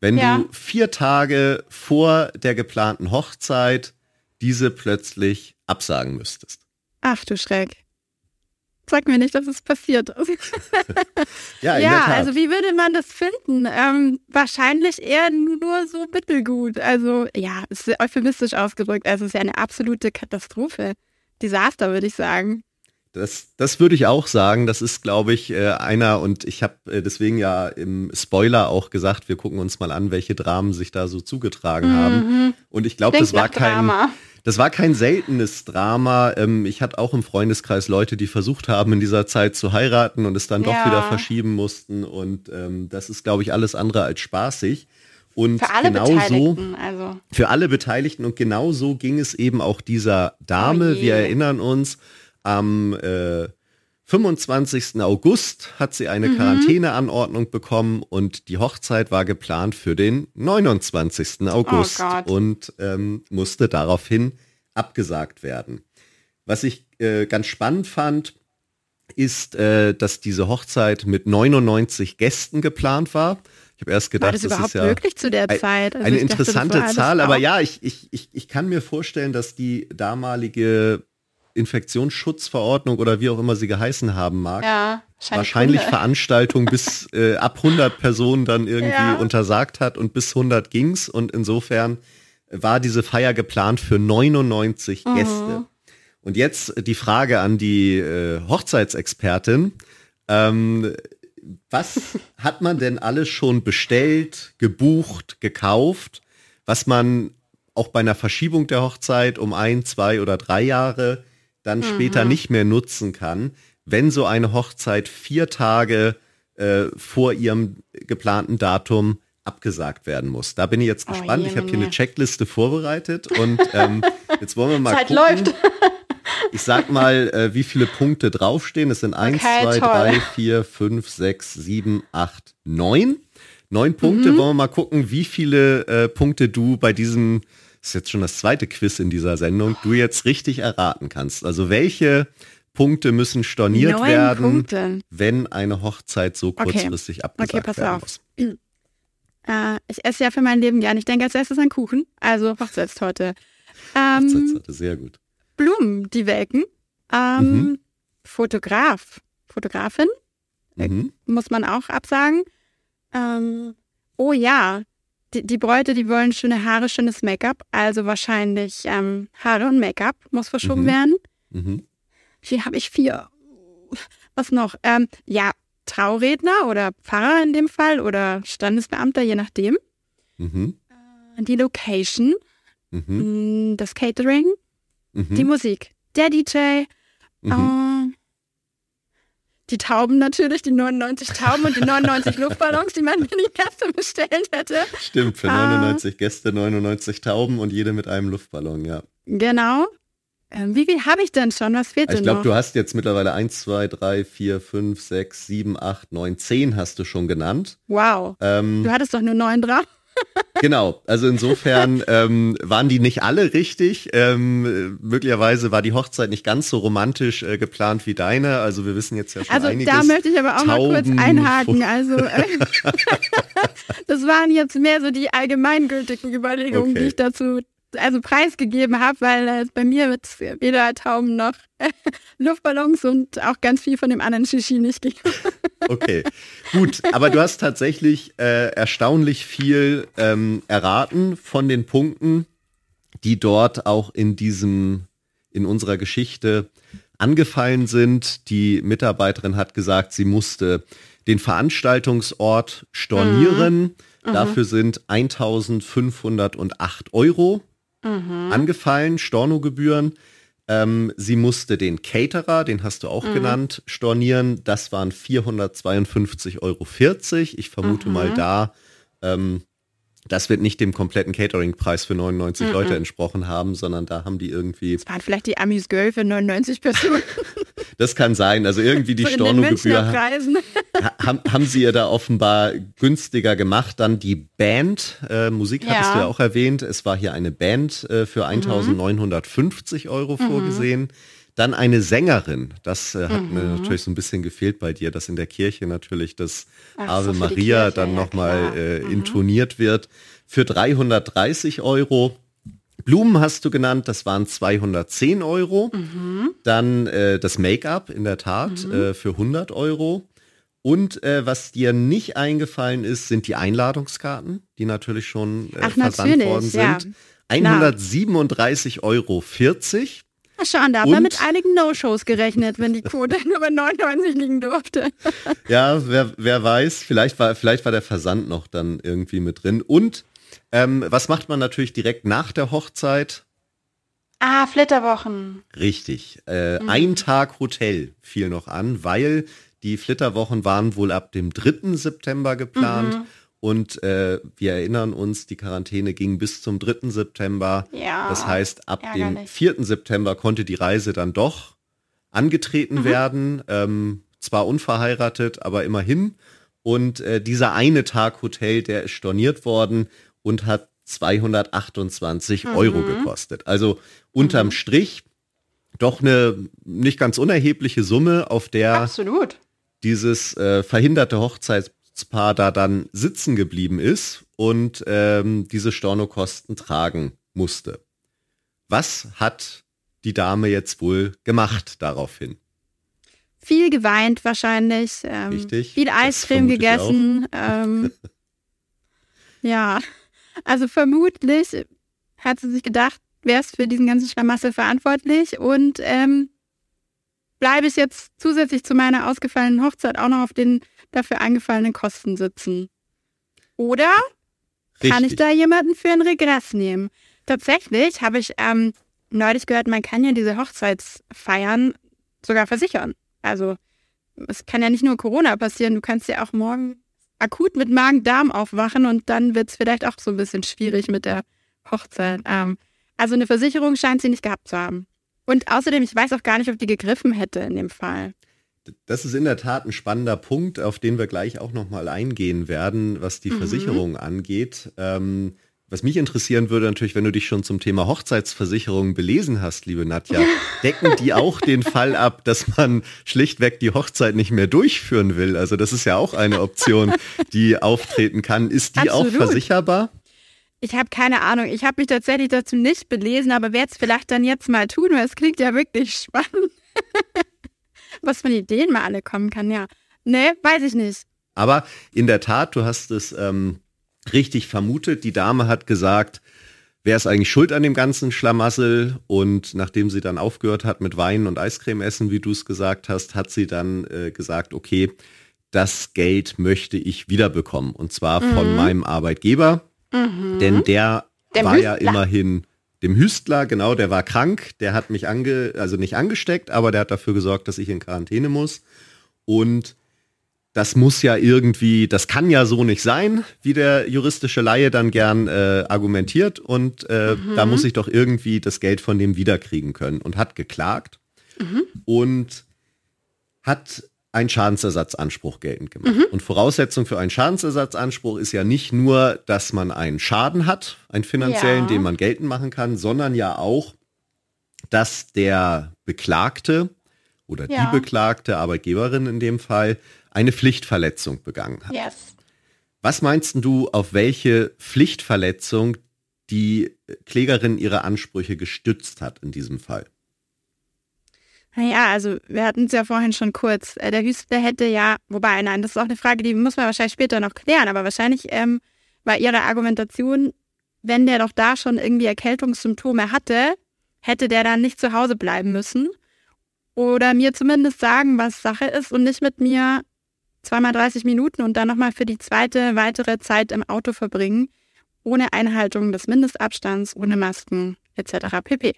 wenn ja. du vier Tage vor der geplanten Hochzeit diese plötzlich absagen müsstest? Ach du Schreck. Sag mir nicht, dass es passiert ist. ja, ja also wie würde man das finden? Ähm, wahrscheinlich eher nur so mittelgut. Also ja, es ist euphemistisch ausgedrückt. Also es ist ja eine absolute Katastrophe. Desaster, würde ich sagen. Das, das würde ich auch sagen. Das ist, glaube ich, äh, einer, und ich habe äh, deswegen ja im Spoiler auch gesagt, wir gucken uns mal an, welche Dramen sich da so zugetragen mhm. haben. Und ich glaube, das war kein. Drama. Das war kein seltenes Drama. Ähm, ich hatte auch im Freundeskreis Leute, die versucht haben, in dieser Zeit zu heiraten und es dann ja. doch wieder verschieben mussten. Und ähm, das ist, glaube ich, alles andere als spaßig. Und für alle genau Beteiligten, also. Für alle Beteiligten. Und genau so ging es eben auch dieser Dame. Oh Wir erinnern uns, am äh, 25. August hat sie eine mhm. Quarantäneanordnung bekommen und die Hochzeit war geplant für den 29. August oh und ähm, musste daraufhin abgesagt werden. Was ich äh, ganz spannend fand, ist, äh, dass diese Hochzeit mit 99 Gästen geplant war. Ich habe erst gedacht, war das, das überhaupt ist ja möglich zu der Zeit? Also eine interessante dachte, Zahl, aber ja, ich, ich, ich, ich kann mir vorstellen, dass die damalige Infektionsschutzverordnung oder wie auch immer sie geheißen haben mag. Ja, wahrscheinlich Veranstaltung bis äh, ab 100 Personen dann irgendwie ja. untersagt hat und bis 100 ging's und insofern war diese Feier geplant für 99 mhm. Gäste. Und jetzt die Frage an die äh, Hochzeitsexpertin. Ähm, was hat man denn alles schon bestellt, gebucht, gekauft, was man auch bei einer Verschiebung der Hochzeit um ein, zwei oder drei Jahre dann mhm. später nicht mehr nutzen kann, wenn so eine Hochzeit vier Tage äh, vor ihrem geplanten Datum abgesagt werden muss. Da bin ich jetzt oh, gespannt. Oh, ich habe hier eine Checkliste vorbereitet und ähm, jetzt wollen wir mal Zeit gucken. läuft. Ich sag mal, äh, wie viele Punkte draufstehen. Es sind eins, okay, zwei, toll. drei, vier, fünf, sechs, sieben, acht, neun. Neun Punkte. Mhm. Wollen wir mal gucken, wie viele äh, Punkte du bei diesem ist jetzt schon das zweite Quiz in dieser Sendung, du jetzt richtig erraten kannst. Also welche Punkte müssen storniert Neun werden, Punkte. wenn eine Hochzeit so kurzfristig okay. abgesagt okay, pass werden auf. muss? Äh, ich esse ja für mein Leben gern. Ich denke als erstes an Kuchen, also Hochzeitstorte. Ähm, Hochzeitstorte, sehr gut. Blumen, die welken. Ähm, mhm. Fotograf, Fotografin, mhm. muss man auch absagen. Ähm, oh ja, die, die Bräute, die wollen schöne Haare, schönes Make-up. Also wahrscheinlich ähm, Haare und Make-up muss verschoben mhm. werden. Mhm. Hier habe ich vier. Was noch? Ähm, ja, Trauredner oder Pfarrer in dem Fall oder Standesbeamter, je nachdem. Mhm. Äh, die Location, mhm. Mm, das Catering, mhm. die Musik, der DJ, mhm. äh, die Tauben natürlich, die 99 Tauben und die 99 Luftballons, die man für die Gäste bestellt hätte. Stimmt, für 99 ah. Gäste 99 Tauben und jede mit einem Luftballon, ja. Genau. Ähm, wie viel habe ich denn schon? Was fehlt ich denn glaub, noch? Ich glaube, du hast jetzt mittlerweile 1, 2, 3, 4, 5, 6, 7, 8, 9, 10 hast du schon genannt. Wow. Ähm, du hattest doch nur 9 drauf. Genau, also insofern ähm, waren die nicht alle richtig. Ähm, möglicherweise war die Hochzeit nicht ganz so romantisch äh, geplant wie deine. Also wir wissen jetzt ja schon also einiges. Also da möchte ich aber auch Tauben, mal kurz einhaken. Also äh, das waren jetzt mehr so die allgemeingültigen Überlegungen, okay. die ich dazu also preisgegeben habe, weil äh, bei mir wird weder Tauben noch Luftballons und auch ganz viel von dem anderen Shishi nicht ging. Okay, gut, aber du hast tatsächlich äh, erstaunlich viel ähm, erraten von den Punkten, die dort auch in diesem, in unserer Geschichte angefallen sind. Die Mitarbeiterin hat gesagt, sie musste den Veranstaltungsort stornieren. Mhm. Dafür sind 1508 Euro mhm. angefallen, Stornogebühren. Ähm, sie musste den Caterer, den hast du auch mhm. genannt, stornieren. Das waren 452,40 Euro. Ich vermute mhm. mal da, ähm, das wird nicht dem kompletten Catering-Preis für 99 mhm. Leute entsprochen haben, sondern da haben die irgendwie. Das waren vielleicht die Amis Girl für 99 Personen. Das kann sein. Also irgendwie die so Stornogebühr haben, haben sie ja da offenbar günstiger gemacht. Dann die Band, äh, Musik ja. hattest du ja auch erwähnt. Es war hier eine Band äh, für 1950 mhm. Euro mhm. Dann eine Sängerin. Das äh, hat mhm. mir natürlich so ein bisschen gefehlt bei dir, dass in der Kirche natürlich das Ach, Ave so Maria Kirche, dann nochmal ja, äh, mhm. intoniert wird. Für 330 Euro Blumen hast du genannt, das waren 210 Euro. Mhm. Dann äh, das Make-up in der Tat mhm. äh, für 100 Euro. Und äh, was dir nicht eingefallen ist, sind die Einladungskarten, die natürlich schon äh, Ach, versandt worden sind. Ja. 137,40 Euro. Ach schon, da haben wir mit einigen No-Shows gerechnet, wenn die Quote nur bei 99 liegen durfte. ja, wer, wer weiß, vielleicht war, vielleicht war der Versand noch dann irgendwie mit drin. Und ähm, was macht man natürlich direkt nach der Hochzeit? Ah, Flitterwochen. Richtig. Äh, mhm. Ein Tag Hotel fiel noch an, weil die Flitterwochen waren wohl ab dem 3. September geplant. Mhm. Und äh, wir erinnern uns, die Quarantäne ging bis zum 3. September. Ja, das heißt, ab ärgerlich. dem 4. September konnte die Reise dann doch angetreten mhm. werden. Ähm, zwar unverheiratet, aber immerhin. Und äh, dieser eine Tag Hotel, der ist storniert worden und hat 228 mhm. Euro gekostet. Also unterm mhm. Strich doch eine nicht ganz unerhebliche Summe, auf der Absolut. dieses äh, verhinderte Hochzeits Paar da dann sitzen geblieben ist und ähm, diese Stornokosten tragen musste. Was hat die Dame jetzt wohl gemacht daraufhin? Viel geweint wahrscheinlich. Ähm, Richtig. Viel Eiscreme gegessen. Ähm, ja, also vermutlich hat sie sich gedacht, wer ist für diesen ganzen Schlamassel verantwortlich und ähm, bleibe ich jetzt zusätzlich zu meiner ausgefallenen Hochzeit auch noch auf den dafür angefallenen Kosten sitzen. Oder Richtig. kann ich da jemanden für einen Regress nehmen? Tatsächlich habe ich ähm, neulich gehört, man kann ja diese Hochzeitsfeiern sogar versichern. Also es kann ja nicht nur Corona passieren, du kannst ja auch morgen akut mit Magen-Darm aufwachen und dann wird es vielleicht auch so ein bisschen schwierig mit der Hochzeit. Ähm, also eine Versicherung scheint sie nicht gehabt zu haben. Und außerdem, ich weiß auch gar nicht, ob die gegriffen hätte in dem Fall das ist in der Tat ein spannender Punkt, auf den wir gleich auch nochmal eingehen werden, was die mhm. Versicherung angeht. Ähm, was mich interessieren würde natürlich, wenn du dich schon zum Thema Hochzeitsversicherung belesen hast, liebe Nadja, decken die auch den Fall ab, dass man schlichtweg die Hochzeit nicht mehr durchführen will? Also das ist ja auch eine Option, die auftreten kann. Ist die Absolut. auch versicherbar? Ich habe keine Ahnung. Ich habe mich tatsächlich dazu nicht belesen, aber werde es vielleicht dann jetzt mal tun, weil es klingt ja wirklich spannend. was von Ideen mal alle kommen kann, ja. Nee, weiß ich nicht. Aber in der Tat, du hast es ähm, richtig vermutet. Die Dame hat gesagt, wer ist eigentlich schuld an dem ganzen Schlamassel? Und nachdem sie dann aufgehört hat mit Wein und Eiscreme essen, wie du es gesagt hast, hat sie dann äh, gesagt, okay, das Geld möchte ich wiederbekommen. Und zwar mhm. von meinem Arbeitgeber. Mhm. Denn der, der war ja immerhin dem Hüstler, genau, der war krank, der hat mich ange, also nicht angesteckt, aber der hat dafür gesorgt, dass ich in Quarantäne muss. Und das muss ja irgendwie, das kann ja so nicht sein, wie der juristische Laie dann gern äh, argumentiert. Und äh, mhm. da muss ich doch irgendwie das Geld von dem wiederkriegen können und hat geklagt mhm. und hat einen Schadensersatzanspruch geltend gemacht. Mhm. Und Voraussetzung für einen Schadensersatzanspruch ist ja nicht nur, dass man einen Schaden hat, einen finanziellen, ja. den man geltend machen kann, sondern ja auch, dass der Beklagte oder ja. die beklagte Arbeitgeberin in dem Fall eine Pflichtverletzung begangen hat. Yes. Was meinst du, auf welche Pflichtverletzung die Klägerin ihre Ansprüche gestützt hat in diesem Fall? Naja, also wir hatten es ja vorhin schon kurz. Äh, der Hüstler hätte ja, wobei, nein, das ist auch eine Frage, die muss man wahrscheinlich später noch klären, aber wahrscheinlich ähm, war ihre Argumentation, wenn der doch da schon irgendwie Erkältungssymptome hatte, hätte der dann nicht zu Hause bleiben müssen. Oder mir zumindest sagen, was Sache ist und nicht mit mir zweimal 30 Minuten und dann nochmal für die zweite weitere Zeit im Auto verbringen, ohne Einhaltung des Mindestabstands, ohne Masken etc. pp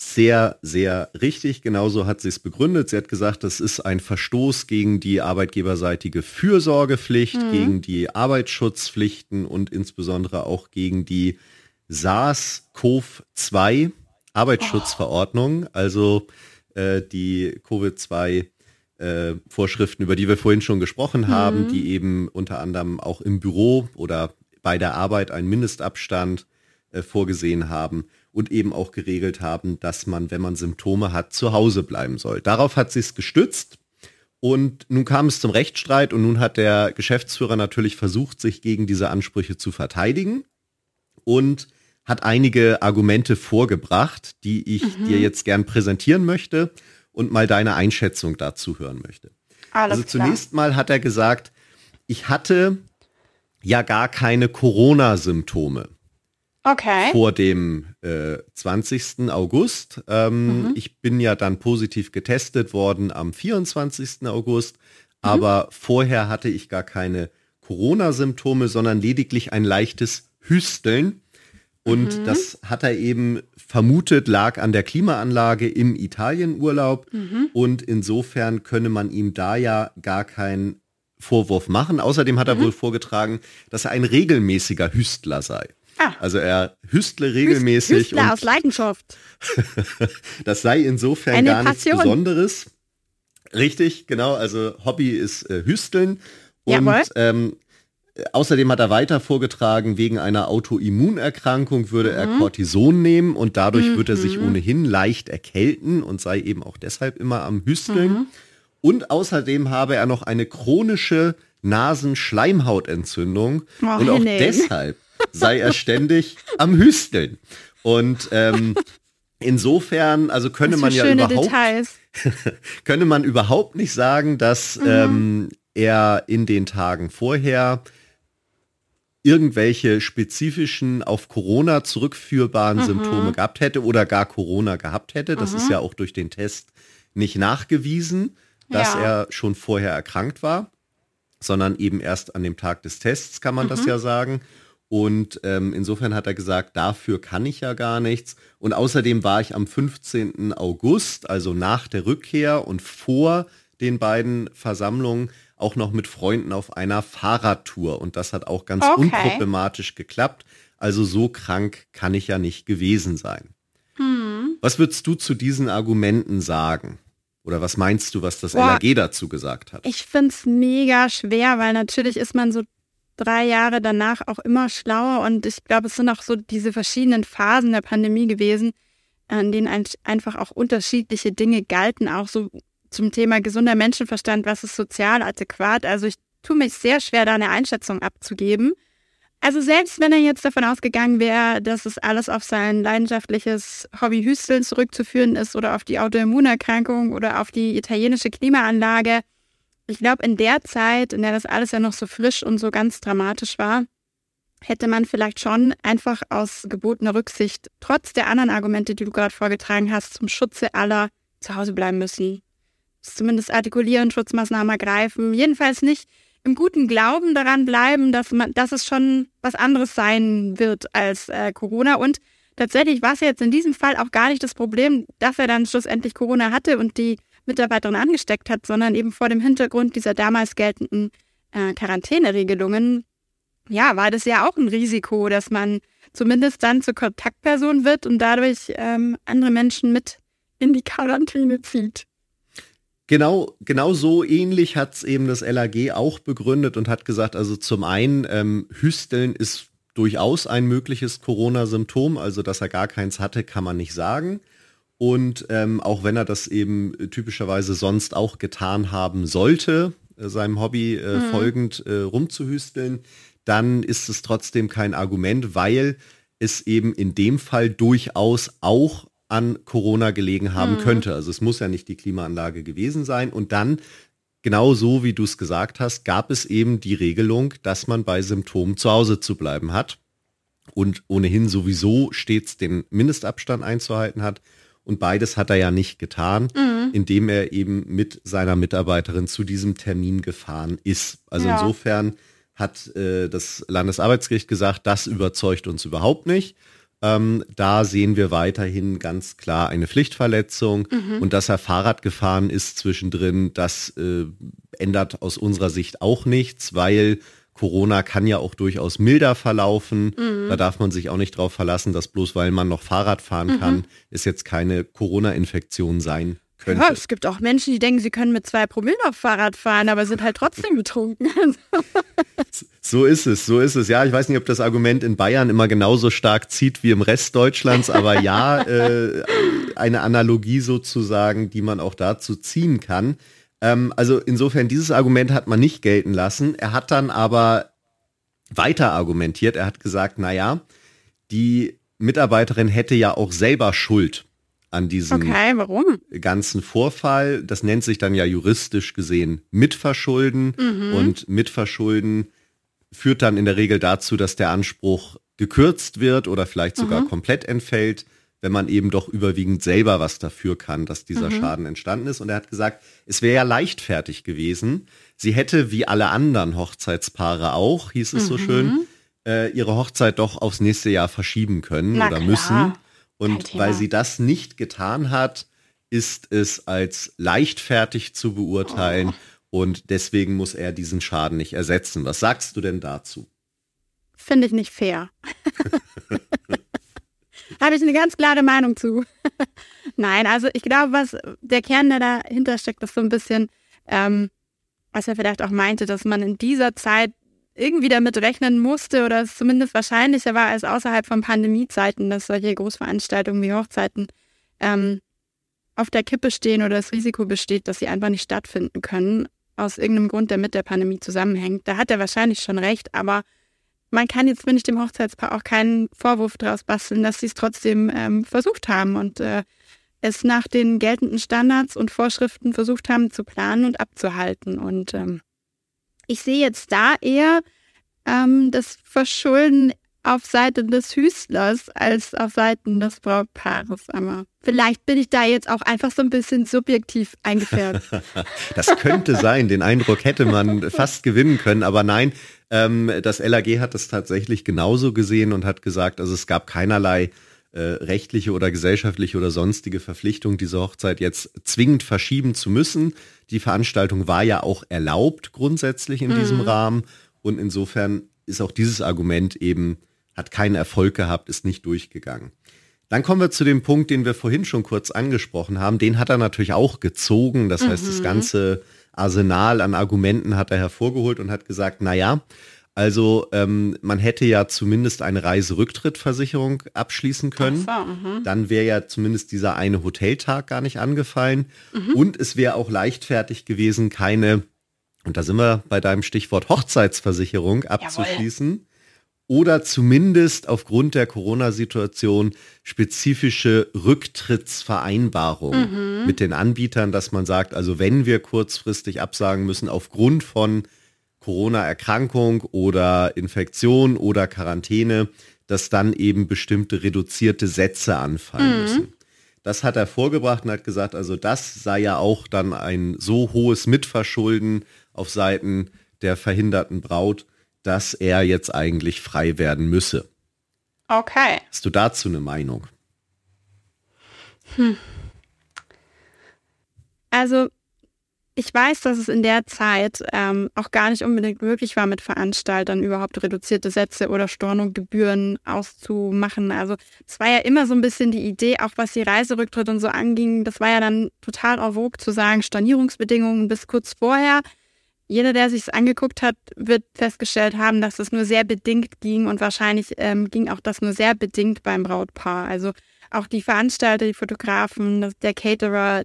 sehr, sehr richtig. Genauso hat sie es begründet. Sie hat gesagt, das ist ein Verstoß gegen die arbeitgeberseitige Fürsorgepflicht, mhm. gegen die Arbeitsschutzpflichten und insbesondere auch gegen die SARS-CoV-2 Arbeitsschutzverordnung, oh. also äh, die Covid-2 äh, Vorschriften, über die wir vorhin schon gesprochen haben, mhm. die eben unter anderem auch im Büro oder bei der Arbeit einen Mindestabstand äh, vorgesehen haben und eben auch geregelt haben, dass man, wenn man Symptome hat, zu Hause bleiben soll. Darauf hat sie es gestützt. Und nun kam es zum Rechtsstreit und nun hat der Geschäftsführer natürlich versucht, sich gegen diese Ansprüche zu verteidigen und hat einige Argumente vorgebracht, die ich mhm. dir jetzt gern präsentieren möchte und mal deine Einschätzung dazu hören möchte. Alles also zunächst klar. mal hat er gesagt, ich hatte ja gar keine Corona-Symptome. Okay. Vor dem äh, 20. August. Ähm, mhm. Ich bin ja dann positiv getestet worden am 24. August, mhm. aber vorher hatte ich gar keine Corona-Symptome, sondern lediglich ein leichtes Hüsteln. Und mhm. das hat er eben vermutet, lag an der Klimaanlage im Italienurlaub. Mhm. Und insofern könne man ihm da ja gar keinen Vorwurf machen. Außerdem hat er mhm. wohl vorgetragen, dass er ein regelmäßiger Hüstler sei. Ah. Also er hüstle regelmäßig. Hüstler aus Leidenschaft. das sei insofern Eine gar Passion. nichts Besonderes. Richtig, genau. Also Hobby ist äh, Hüsteln. Und ähm, außerdem hat er weiter vorgetragen, wegen einer Autoimmunerkrankung würde mhm. er Cortison nehmen und dadurch mhm. würde er sich ohnehin leicht erkälten und sei eben auch deshalb immer am Hüsteln. Mhm. Und außerdem habe er noch eine chronische Nasenschleimhautentzündung oh, und auch nee. deshalb sei er ständig am Hüsteln. Und ähm, insofern, also könne man ja überhaupt, könne man überhaupt nicht sagen, dass mhm. ähm, er in den Tagen vorher irgendwelche spezifischen auf Corona zurückführbaren mhm. Symptome gehabt hätte oder gar Corona gehabt hätte. Das mhm. ist ja auch durch den Test nicht nachgewiesen, dass ja. er schon vorher erkrankt war, sondern eben erst an dem Tag des Tests kann man mhm. das ja sagen. Und ähm, insofern hat er gesagt, dafür kann ich ja gar nichts. Und außerdem war ich am 15. August, also nach der Rückkehr und vor den beiden Versammlungen, auch noch mit Freunden auf einer Fahrradtour. Und das hat auch ganz okay. unproblematisch geklappt. Also so krank kann ich ja nicht gewesen sein. Hm. Was würdest du zu diesen Argumenten sagen? Oder was meinst du, was das Boah, LAG dazu gesagt hat? Ich finde es mega schwer, weil natürlich ist man so drei Jahre danach auch immer schlauer und ich glaube, es sind auch so diese verschiedenen Phasen der Pandemie gewesen, in denen einfach auch unterschiedliche Dinge galten, auch so zum Thema gesunder Menschenverstand, was ist sozial adäquat. Also ich tue mich sehr schwer, da eine Einschätzung abzugeben. Also selbst wenn er jetzt davon ausgegangen wäre, dass es alles auf sein leidenschaftliches Hobby Hüsteln zurückzuführen ist oder auf die Autoimmunerkrankung oder auf die italienische Klimaanlage, ich glaube, in der Zeit, in der das alles ja noch so frisch und so ganz dramatisch war, hätte man vielleicht schon einfach aus gebotener Rücksicht, trotz der anderen Argumente, die du gerade vorgetragen hast, zum Schutze aller zu Hause bleiben müssen zumindest artikulieren, Schutzmaßnahmen ergreifen. Jedenfalls nicht im guten Glauben daran bleiben, dass man, dass es schon was anderes sein wird als äh, Corona. Und tatsächlich war es jetzt in diesem Fall auch gar nicht das Problem, dass er dann schlussendlich Corona hatte und die Mitarbeiterin angesteckt hat, sondern eben vor dem Hintergrund dieser damals geltenden äh, Quarantäneregelungen, ja, war das ja auch ein Risiko, dass man zumindest dann zur Kontaktperson wird und dadurch ähm, andere Menschen mit in die Quarantäne zieht. Genau, genau so ähnlich hat es eben das LAG auch begründet und hat gesagt, also zum einen, ähm, Hüsteln ist durchaus ein mögliches Corona-Symptom, also dass er gar keins hatte, kann man nicht sagen. Und ähm, auch wenn er das eben typischerweise sonst auch getan haben sollte, äh, seinem Hobby äh, mhm. folgend äh, rumzuhüsteln, dann ist es trotzdem kein Argument, weil es eben in dem Fall durchaus auch an Corona gelegen haben mhm. könnte. Also es muss ja nicht die Klimaanlage gewesen sein. Und dann, genau so wie du es gesagt hast, gab es eben die Regelung, dass man bei Symptomen zu Hause zu bleiben hat und ohnehin sowieso stets den Mindestabstand einzuhalten hat. Und beides hat er ja nicht getan, mhm. indem er eben mit seiner Mitarbeiterin zu diesem Termin gefahren ist. Also ja. insofern hat äh, das Landesarbeitsgericht gesagt, das überzeugt uns überhaupt nicht. Ähm, da sehen wir weiterhin ganz klar eine Pflichtverletzung mhm. und dass er Fahrrad gefahren ist zwischendrin, das äh, ändert aus unserer Sicht auch nichts, weil Corona kann ja auch durchaus milder verlaufen. Mhm. Da darf man sich auch nicht darauf verlassen, dass bloß weil man noch Fahrrad fahren mhm. kann, es jetzt keine Corona-Infektion sein könnte. Ja, es gibt auch Menschen, die denken, sie können mit zwei Promille auf Fahrrad fahren, aber sind halt trotzdem betrunken. so ist es, so ist es. Ja, ich weiß nicht, ob das Argument in Bayern immer genauso stark zieht wie im Rest Deutschlands, aber ja, äh, eine Analogie sozusagen, die man auch dazu ziehen kann. Ähm, also insofern, dieses Argument hat man nicht gelten lassen. Er hat dann aber weiter argumentiert. Er hat gesagt, na ja, die Mitarbeiterin hätte ja auch selber Schuld an diesem okay, ganzen Vorfall. Das nennt sich dann ja juristisch gesehen Mitverschulden. Mhm. Und Mitverschulden führt dann in der Regel dazu, dass der Anspruch gekürzt wird oder vielleicht sogar mhm. komplett entfällt, wenn man eben doch überwiegend selber was dafür kann, dass dieser mhm. Schaden entstanden ist. Und er hat gesagt, es wäre ja leichtfertig gewesen. Sie hätte wie alle anderen Hochzeitspaare auch, hieß es so schön, äh, ihre Hochzeit doch aufs nächste Jahr verschieben können Na oder klar. müssen. Und weil sie das nicht getan hat, ist es als leichtfertig zu beurteilen oh. und deswegen muss er diesen Schaden nicht ersetzen. Was sagst du denn dazu? Finde ich nicht fair. Habe ich eine ganz klare Meinung zu. Nein, also ich glaube, was der Kern, der dahinter steckt, ist so ein bisschen, ähm, was er vielleicht auch meinte, dass man in dieser Zeit irgendwie damit rechnen musste oder es zumindest wahrscheinlicher war als außerhalb von Pandemiezeiten, dass solche Großveranstaltungen wie Hochzeiten ähm, auf der Kippe stehen oder das Risiko besteht, dass sie einfach nicht stattfinden können, aus irgendeinem Grund, der mit der Pandemie zusammenhängt. Da hat er wahrscheinlich schon recht, aber man kann jetzt, finde ich, dem Hochzeitspaar auch keinen Vorwurf daraus basteln, dass sie es trotzdem ähm, versucht haben und äh, es nach den geltenden Standards und Vorschriften versucht haben zu planen und abzuhalten. Und ähm, ich sehe jetzt da eher ähm, das Verschulden auf Seiten des Hüstlers als auf Seiten des Brautpaares. Aber vielleicht bin ich da jetzt auch einfach so ein bisschen subjektiv eingefärbt. das könnte sein. Den Eindruck hätte man fast gewinnen können. Aber nein, ähm, das LAG hat das tatsächlich genauso gesehen und hat gesagt, also es gab keinerlei äh, rechtliche oder gesellschaftliche oder sonstige Verpflichtung, diese Hochzeit jetzt zwingend verschieben zu müssen. Die Veranstaltung war ja auch erlaubt grundsätzlich in mhm. diesem Rahmen und insofern ist auch dieses Argument eben, hat keinen Erfolg gehabt, ist nicht durchgegangen. Dann kommen wir zu dem Punkt, den wir vorhin schon kurz angesprochen haben. Den hat er natürlich auch gezogen. Das heißt, das mhm. ganze Arsenal an Argumenten hat er hervorgeholt und hat gesagt, na ja, also ähm, man hätte ja zumindest eine Reiserücktrittversicherung abschließen können. So, mhm. Dann wäre ja zumindest dieser eine Hoteltag gar nicht angefallen. Mhm. Und es wäre auch leichtfertig gewesen, keine, und da sind wir bei deinem Stichwort Hochzeitsversicherung abzuschließen. Jawohl. Oder zumindest aufgrund der Corona-Situation spezifische Rücktrittsvereinbarungen mhm. mit den Anbietern, dass man sagt, also wenn wir kurzfristig absagen müssen aufgrund von Corona-Erkrankung oder Infektion oder Quarantäne, dass dann eben bestimmte reduzierte Sätze anfallen mhm. müssen. Das hat er vorgebracht und hat gesagt, also das sei ja auch dann ein so hohes Mitverschulden auf Seiten der verhinderten Braut, dass er jetzt eigentlich frei werden müsse. Okay. Hast du dazu eine Meinung? Hm. Also ich weiß, dass es in der Zeit ähm, auch gar nicht unbedingt möglich war, mit Veranstaltern überhaupt reduzierte Sätze oder Stornogebühren auszumachen. Also es war ja immer so ein bisschen die Idee, auch was die Reiserücktritt und so anging, das war ja dann total en vogue zu sagen, Stornierungsbedingungen bis kurz vorher. Jeder, der sich es angeguckt hat, wird festgestellt haben, dass es nur sehr bedingt ging und wahrscheinlich ähm, ging auch das nur sehr bedingt beim Brautpaar. Also auch die Veranstalter, die Fotografen, der Caterer,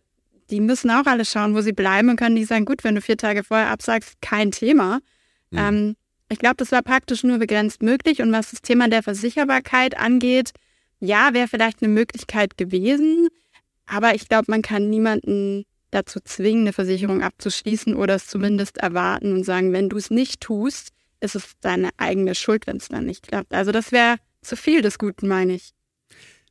die müssen auch alle schauen, wo sie bleiben und können nicht sagen, gut, wenn du vier Tage vorher absagst, kein Thema. Mhm. Ähm, ich glaube, das war praktisch nur begrenzt möglich. Und was das Thema der Versicherbarkeit angeht, ja, wäre vielleicht eine Möglichkeit gewesen. Aber ich glaube, man kann niemanden dazu zwingen, eine Versicherung abzuschließen oder es zumindest erwarten und sagen, wenn du es nicht tust, ist es deine eigene Schuld, wenn es dann nicht klappt. Also das wäre zu viel des Guten, meine ich.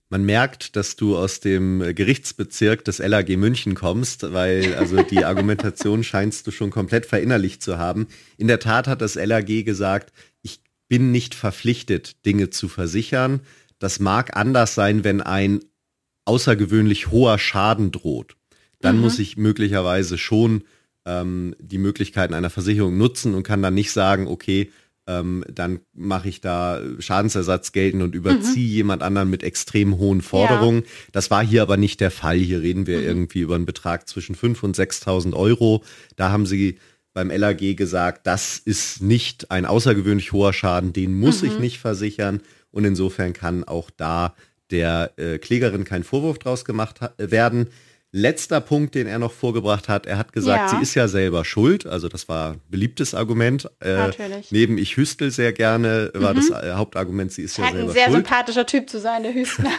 Man merkt, dass du aus dem Gerichtsbezirk des LAG München kommst, weil also die Argumentation scheinst du schon komplett verinnerlicht zu haben. In der Tat hat das LAG gesagt, ich bin nicht verpflichtet, Dinge zu versichern. Das mag anders sein, wenn ein außergewöhnlich hoher Schaden droht. Dann mhm. muss ich möglicherweise schon ähm, die Möglichkeiten einer Versicherung nutzen und kann dann nicht sagen, okay, ähm, dann mache ich da Schadensersatz geltend und überziehe mhm. jemand anderen mit extrem hohen Forderungen. Ja. Das war hier aber nicht der Fall. Hier reden wir mhm. irgendwie über einen Betrag zwischen 5.000 und 6.000 Euro. Da haben sie beim LAG gesagt, das ist nicht ein außergewöhnlich hoher Schaden, den muss mhm. ich nicht versichern. Und insofern kann auch da der äh, Klägerin kein Vorwurf draus gemacht werden. Letzter Punkt, den er noch vorgebracht hat, er hat gesagt, ja. sie ist ja selber schuld. Also das war beliebtes Argument. Äh, Natürlich. Neben ich hüstel sehr gerne war mhm. das äh, Hauptargument, sie ist ja selber schuld. Ein sehr schuld. sympathischer Typ zu sein, der Hüstler.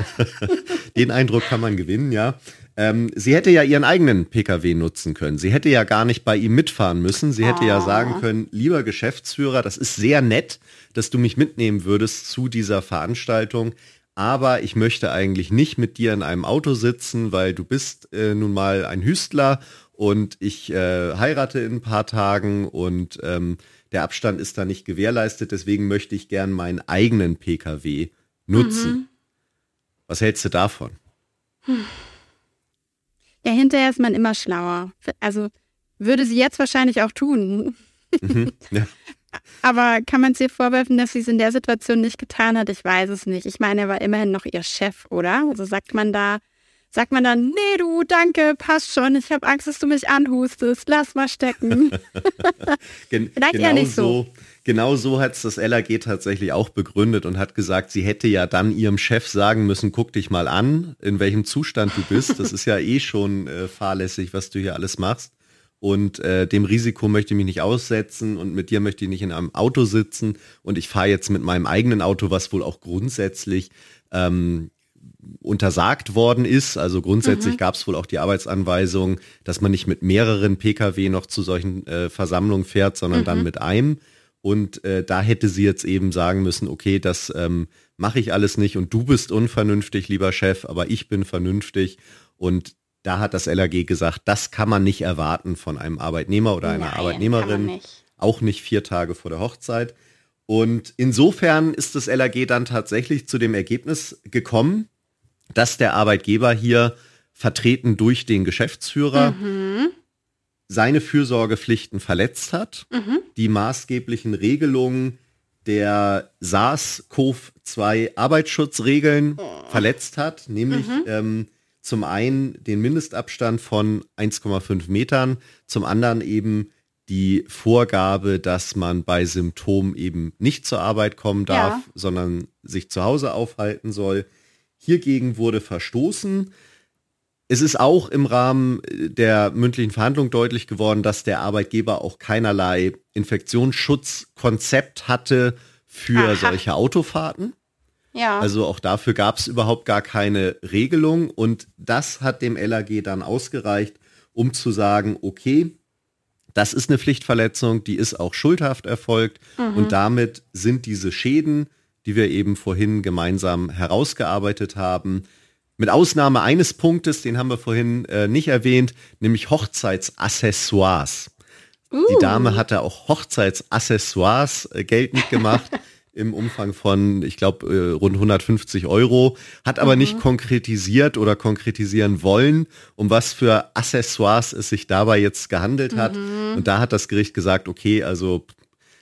den Eindruck kann man gewinnen, ja. Ähm, sie hätte ja ihren eigenen Pkw nutzen können. Sie hätte ja gar nicht bei ihm mitfahren müssen. Sie hätte oh. ja sagen können, lieber Geschäftsführer, das ist sehr nett, dass du mich mitnehmen würdest zu dieser Veranstaltung. Aber ich möchte eigentlich nicht mit dir in einem Auto sitzen, weil du bist äh, nun mal ein Hüstler und ich äh, heirate in ein paar Tagen und ähm, der Abstand ist da nicht gewährleistet. Deswegen möchte ich gern meinen eigenen Pkw nutzen. Mhm. Was hältst du davon? Hm. Ja, hinterher ist man immer schlauer. Also würde sie jetzt wahrscheinlich auch tun. Mhm, ja. Aber kann man es ihr vorwerfen, dass sie es in der Situation nicht getan hat? Ich weiß es nicht. Ich meine, er war immerhin noch ihr Chef, oder? Also sagt man da, sagt man dann, nee du, danke, passt schon, ich habe Angst, dass du mich anhustest, lass mal stecken. Gen Vielleicht genau eher nicht so. so genau so hat es das LAG tatsächlich auch begründet und hat gesagt, sie hätte ja dann ihrem Chef sagen müssen, guck dich mal an, in welchem Zustand du bist. Das ist ja eh schon äh, fahrlässig, was du hier alles machst. Und äh, dem Risiko möchte ich mich nicht aussetzen und mit dir möchte ich nicht in einem Auto sitzen. Und ich fahre jetzt mit meinem eigenen Auto, was wohl auch grundsätzlich ähm, untersagt worden ist. Also grundsätzlich mhm. gab es wohl auch die Arbeitsanweisung, dass man nicht mit mehreren Pkw noch zu solchen äh, Versammlungen fährt, sondern mhm. dann mit einem. Und äh, da hätte sie jetzt eben sagen müssen, okay, das ähm, mache ich alles nicht und du bist unvernünftig, lieber Chef, aber ich bin vernünftig. Und da hat das LAG gesagt, das kann man nicht erwarten von einem Arbeitnehmer oder einer Nein, Arbeitnehmerin, nicht. auch nicht vier Tage vor der Hochzeit. Und insofern ist das LAG dann tatsächlich zu dem Ergebnis gekommen, dass der Arbeitgeber hier vertreten durch den Geschäftsführer mhm seine Fürsorgepflichten verletzt hat, mhm. die maßgeblichen Regelungen der SARS-CoV-2 Arbeitsschutzregeln oh. verletzt hat, nämlich mhm. ähm, zum einen den Mindestabstand von 1,5 Metern, zum anderen eben die Vorgabe, dass man bei Symptomen eben nicht zur Arbeit kommen darf, ja. sondern sich zu Hause aufhalten soll. Hiergegen wurde verstoßen. Es ist auch im Rahmen der mündlichen Verhandlung deutlich geworden, dass der Arbeitgeber auch keinerlei Infektionsschutzkonzept hatte für Aha. solche Autofahrten. Ja. Also auch dafür gab es überhaupt gar keine Regelung und das hat dem LAG dann ausgereicht, um zu sagen, okay, das ist eine Pflichtverletzung, die ist auch schuldhaft erfolgt mhm. und damit sind diese Schäden, die wir eben vorhin gemeinsam herausgearbeitet haben, mit Ausnahme eines Punktes, den haben wir vorhin äh, nicht erwähnt, nämlich Hochzeitsaccessoires. Uh. Die Dame hatte auch Hochzeitsaccessoires äh, geltend gemacht im Umfang von, ich glaube, äh, rund 150 Euro, hat aber mhm. nicht konkretisiert oder konkretisieren wollen, um was für Accessoires es sich dabei jetzt gehandelt hat. Mhm. Und da hat das Gericht gesagt, okay, also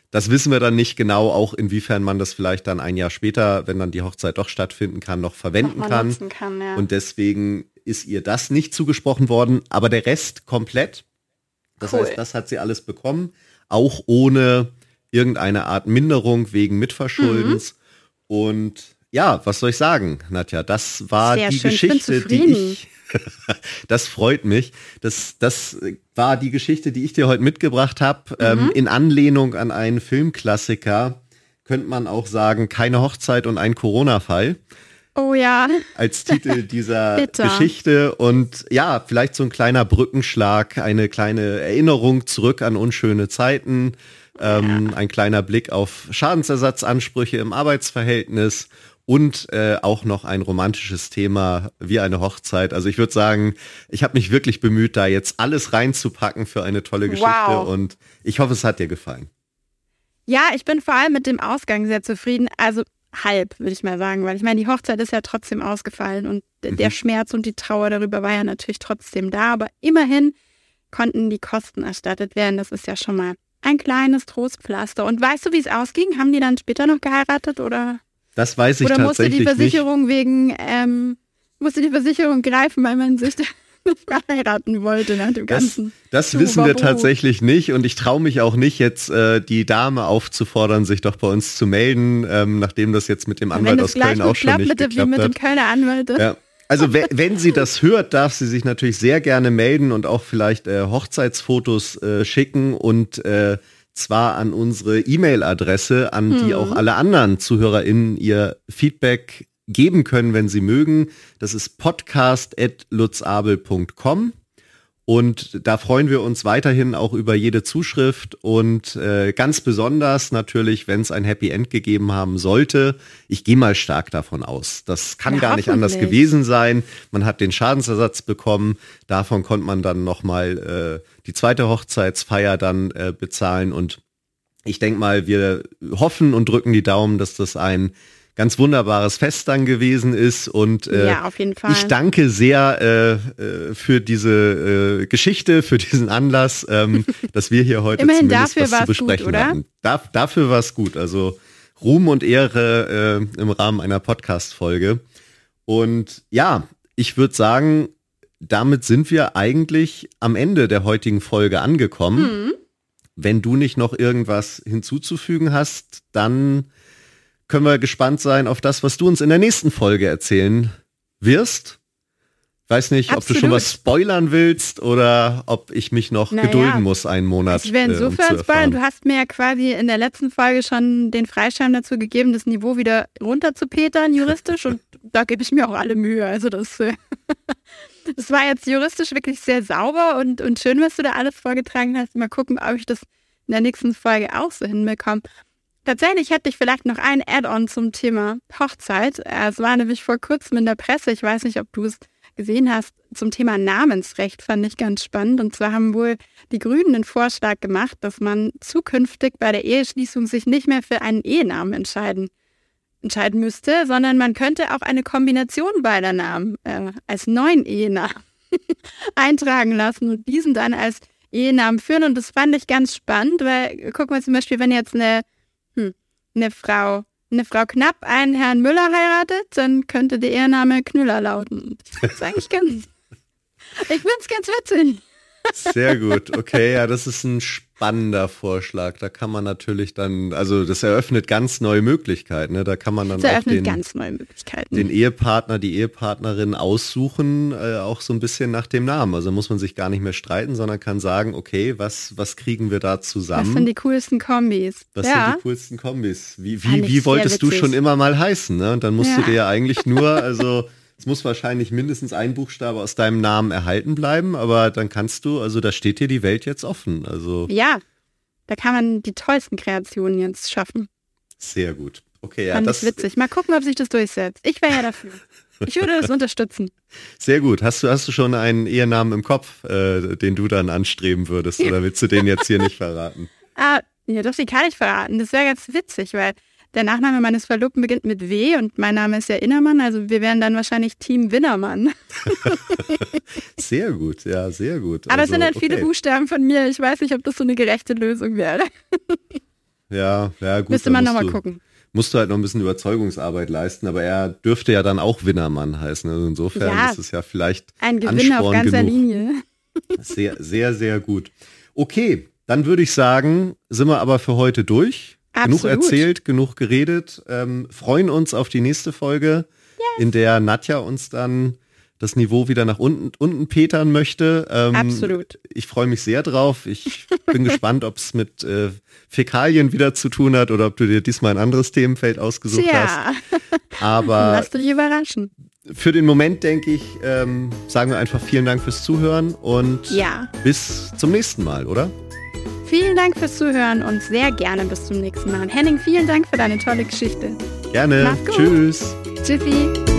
das wissen wir dann nicht genau, auch inwiefern man das vielleicht dann ein Jahr später, wenn dann die Hochzeit doch stattfinden kann, noch verwenden noch kann. kann ja. Und deswegen ist ihr das nicht zugesprochen worden, aber der Rest komplett. Das cool. heißt, das hat sie alles bekommen, auch ohne irgendeine Art Minderung wegen Mitverschuldens. Mhm. Und ja, was soll ich sagen, Nadja? Das war Sehr die schön. Geschichte, ich die ich das freut mich. Das, das war die Geschichte, die ich dir heute mitgebracht habe. Ähm, mhm. Ähm, in Anlehnung an einen Filmklassiker könnte man auch sagen, keine Hochzeit und ein Corona-Fall. Oh ja. Als Titel dieser Geschichte. Und ja, vielleicht so ein kleiner Brückenschlag, eine kleine Erinnerung zurück an unschöne Zeiten. Ähm. Ein kleiner Blick auf Schadensersatzansprüche im Arbeitsverhältnis und äh, auch noch ein romantisches Thema wie eine Hochzeit. Also ich würde sagen, ich habe mich wirklich bemüht, da jetzt alles reinzupacken für eine tolle Geschichte wow. und ich hoffe, es hat dir gefallen. Ja, ich bin vor allem mit dem Ausgang sehr zufrieden. Also halb, würde ich mal sagen, weil ich meine, die Hochzeit ist ja trotzdem ausgefallen und mhm. der Schmerz und die Trauer darüber war ja natürlich trotzdem da, aber immerhin konnten die Kosten erstattet werden. Das ist ja schon mal ein kleines Trostpflaster. Und weißt du, wie es ausging? Haben die dann später noch geheiratet oder? Das weiß ich Oder tatsächlich nicht. Oder musste die Versicherung nicht. wegen, ähm, musste die Versicherung greifen, weil man sich nicht heiraten wollte nach dem ganzen. Das, das wissen wir tatsächlich nicht und ich traue mich auch nicht, jetzt äh, die Dame aufzufordern, sich doch bei uns zu melden, ähm, nachdem das jetzt mit dem Anwalt aus Köln auch schon nicht geklappt wie mit dem Kölner Anwalt. Ja. Also wenn sie das hört, darf sie sich natürlich sehr gerne melden und auch vielleicht äh, Hochzeitsfotos äh, schicken und äh, zwar an unsere E-Mail-Adresse, an die auch alle anderen ZuhörerInnen ihr Feedback geben können, wenn sie mögen. Das ist podcast.lutzabel.com. Und da freuen wir uns weiterhin auch über jede Zuschrift und äh, ganz besonders natürlich, wenn es ein Happy End gegeben haben sollte. Ich gehe mal stark davon aus. Das kann ja, gar nicht anders gewesen sein. Man hat den Schadensersatz bekommen. Davon konnte man dann nochmal äh, die zweite Hochzeitsfeier dann äh, bezahlen. Und ich denke mal, wir hoffen und drücken die Daumen, dass das ein ganz wunderbares Fest dann gewesen ist. Und äh, ja, auf jeden Fall. ich danke sehr äh, äh für diese äh, Geschichte, für diesen Anlass, ähm, dass wir hier heute Immerhin zumindest dafür was zu besprechen gut, oder? hatten. Da, dafür war es gut. Also Ruhm und Ehre äh, im Rahmen einer Podcast-Folge. Und ja, ich würde sagen, damit sind wir eigentlich am Ende der heutigen Folge angekommen. Mhm. Wenn du nicht noch irgendwas hinzuzufügen hast, dann können wir gespannt sein auf das, was du uns in der nächsten Folge erzählen wirst. Weiß nicht, Absolut. ob du schon was spoilern willst oder ob ich mich noch naja, gedulden muss, einen Monat. Ich werde insofern um spoilern. Du hast mir ja quasi in der letzten Folge schon den Freischein dazu gegeben, das Niveau wieder runterzupetern, juristisch. und da gebe ich mir auch alle Mühe. Also das, äh, das war jetzt juristisch wirklich sehr sauber und, und schön, was du da alles vorgetragen hast. Mal gucken, ob ich das in der nächsten Folge auch so hinbekomme. Tatsächlich hätte ich vielleicht noch ein Add-on zum Thema Hochzeit. Es war nämlich vor kurzem in der Presse, ich weiß nicht, ob du es gesehen hast, zum Thema Namensrecht fand ich ganz spannend. Und zwar haben wohl die Grünen den Vorschlag gemacht, dass man zukünftig bei der Eheschließung sich nicht mehr für einen Ehenamen entscheiden, entscheiden müsste, sondern man könnte auch eine Kombination beider Namen äh, als neuen Ehenamen eintragen lassen und diesen dann als Ehenamen führen. Und das fand ich ganz spannend, weil guck mal zum Beispiel, wenn jetzt eine eine Frau, eine Frau Knapp einen Herrn Müller heiratet, dann könnte der Ehrenname Knüller lauten. Das ist eigentlich ganz, ich find's ganz witzig. Sehr gut. Okay, ja, das ist ein spannender Vorschlag. Da kann man natürlich dann, also das eröffnet ganz neue Möglichkeiten. Ne? Da kann man dann das auch den, ganz neue Möglichkeiten. den Ehepartner, die Ehepartnerin aussuchen, äh, auch so ein bisschen nach dem Namen. Also muss man sich gar nicht mehr streiten, sondern kann sagen, okay, was, was kriegen wir da zusammen? Was sind die coolsten Kombis? Was ja. sind die coolsten Kombis? Wie, wie, wie wolltest du schon immer mal heißen? Ne? Und dann musst ja. du dir ja eigentlich nur, also es muss wahrscheinlich mindestens ein Buchstabe aus deinem Namen erhalten bleiben, aber dann kannst du, also da steht dir die Welt jetzt offen. Also ja, da kann man die tollsten Kreationen jetzt schaffen. Sehr gut. Okay, ja, Fand das ist witzig. Mal gucken, ob sich das durchsetzt. Ich wäre ja dafür. Ich würde das unterstützen. Sehr gut. Hast du, hast du schon einen Ehenamen im Kopf, äh, den du dann anstreben würdest? Oder willst du den jetzt hier nicht verraten? Ah, ja, doch, den kann ich verraten. Das wäre ganz witzig, weil der Nachname meines Verlobten beginnt mit W und mein Name ist ja Innermann, also wir wären dann wahrscheinlich Team Winnermann. sehr gut, ja, sehr gut. Aber also, es sind halt okay. viele Buchstaben von mir. Ich weiß nicht, ob das so eine gerechte Lösung wäre. ja, ja, gut. Müsste man nochmal gucken. Musst du halt noch ein bisschen Überzeugungsarbeit leisten, aber er dürfte ja dann auch Winnermann heißen. Also insofern ja, ist es ja vielleicht ein Gewinner Ansporn auf ganzer genug. Linie. Sehr, sehr, sehr gut. Okay, dann würde ich sagen, sind wir aber für heute durch. Absolut. Genug erzählt, genug geredet. Ähm, freuen uns auf die nächste Folge, yes. in der Nadja uns dann das Niveau wieder nach unten, unten petern möchte. Ähm, Absolut. Ich freue mich sehr drauf. Ich bin gespannt, ob es mit äh, Fäkalien wieder zu tun hat oder ob du dir diesmal ein anderes Themenfeld ausgesucht ja. hast. Aber lass dich überraschen. Für den Moment denke ich, ähm, sagen wir einfach vielen Dank fürs Zuhören und ja. bis zum nächsten Mal, oder? Vielen Dank fürs Zuhören und sehr gerne bis zum nächsten Mal. Henning, vielen Dank für deine tolle Geschichte. Gerne. Tschüss. Tschüssi.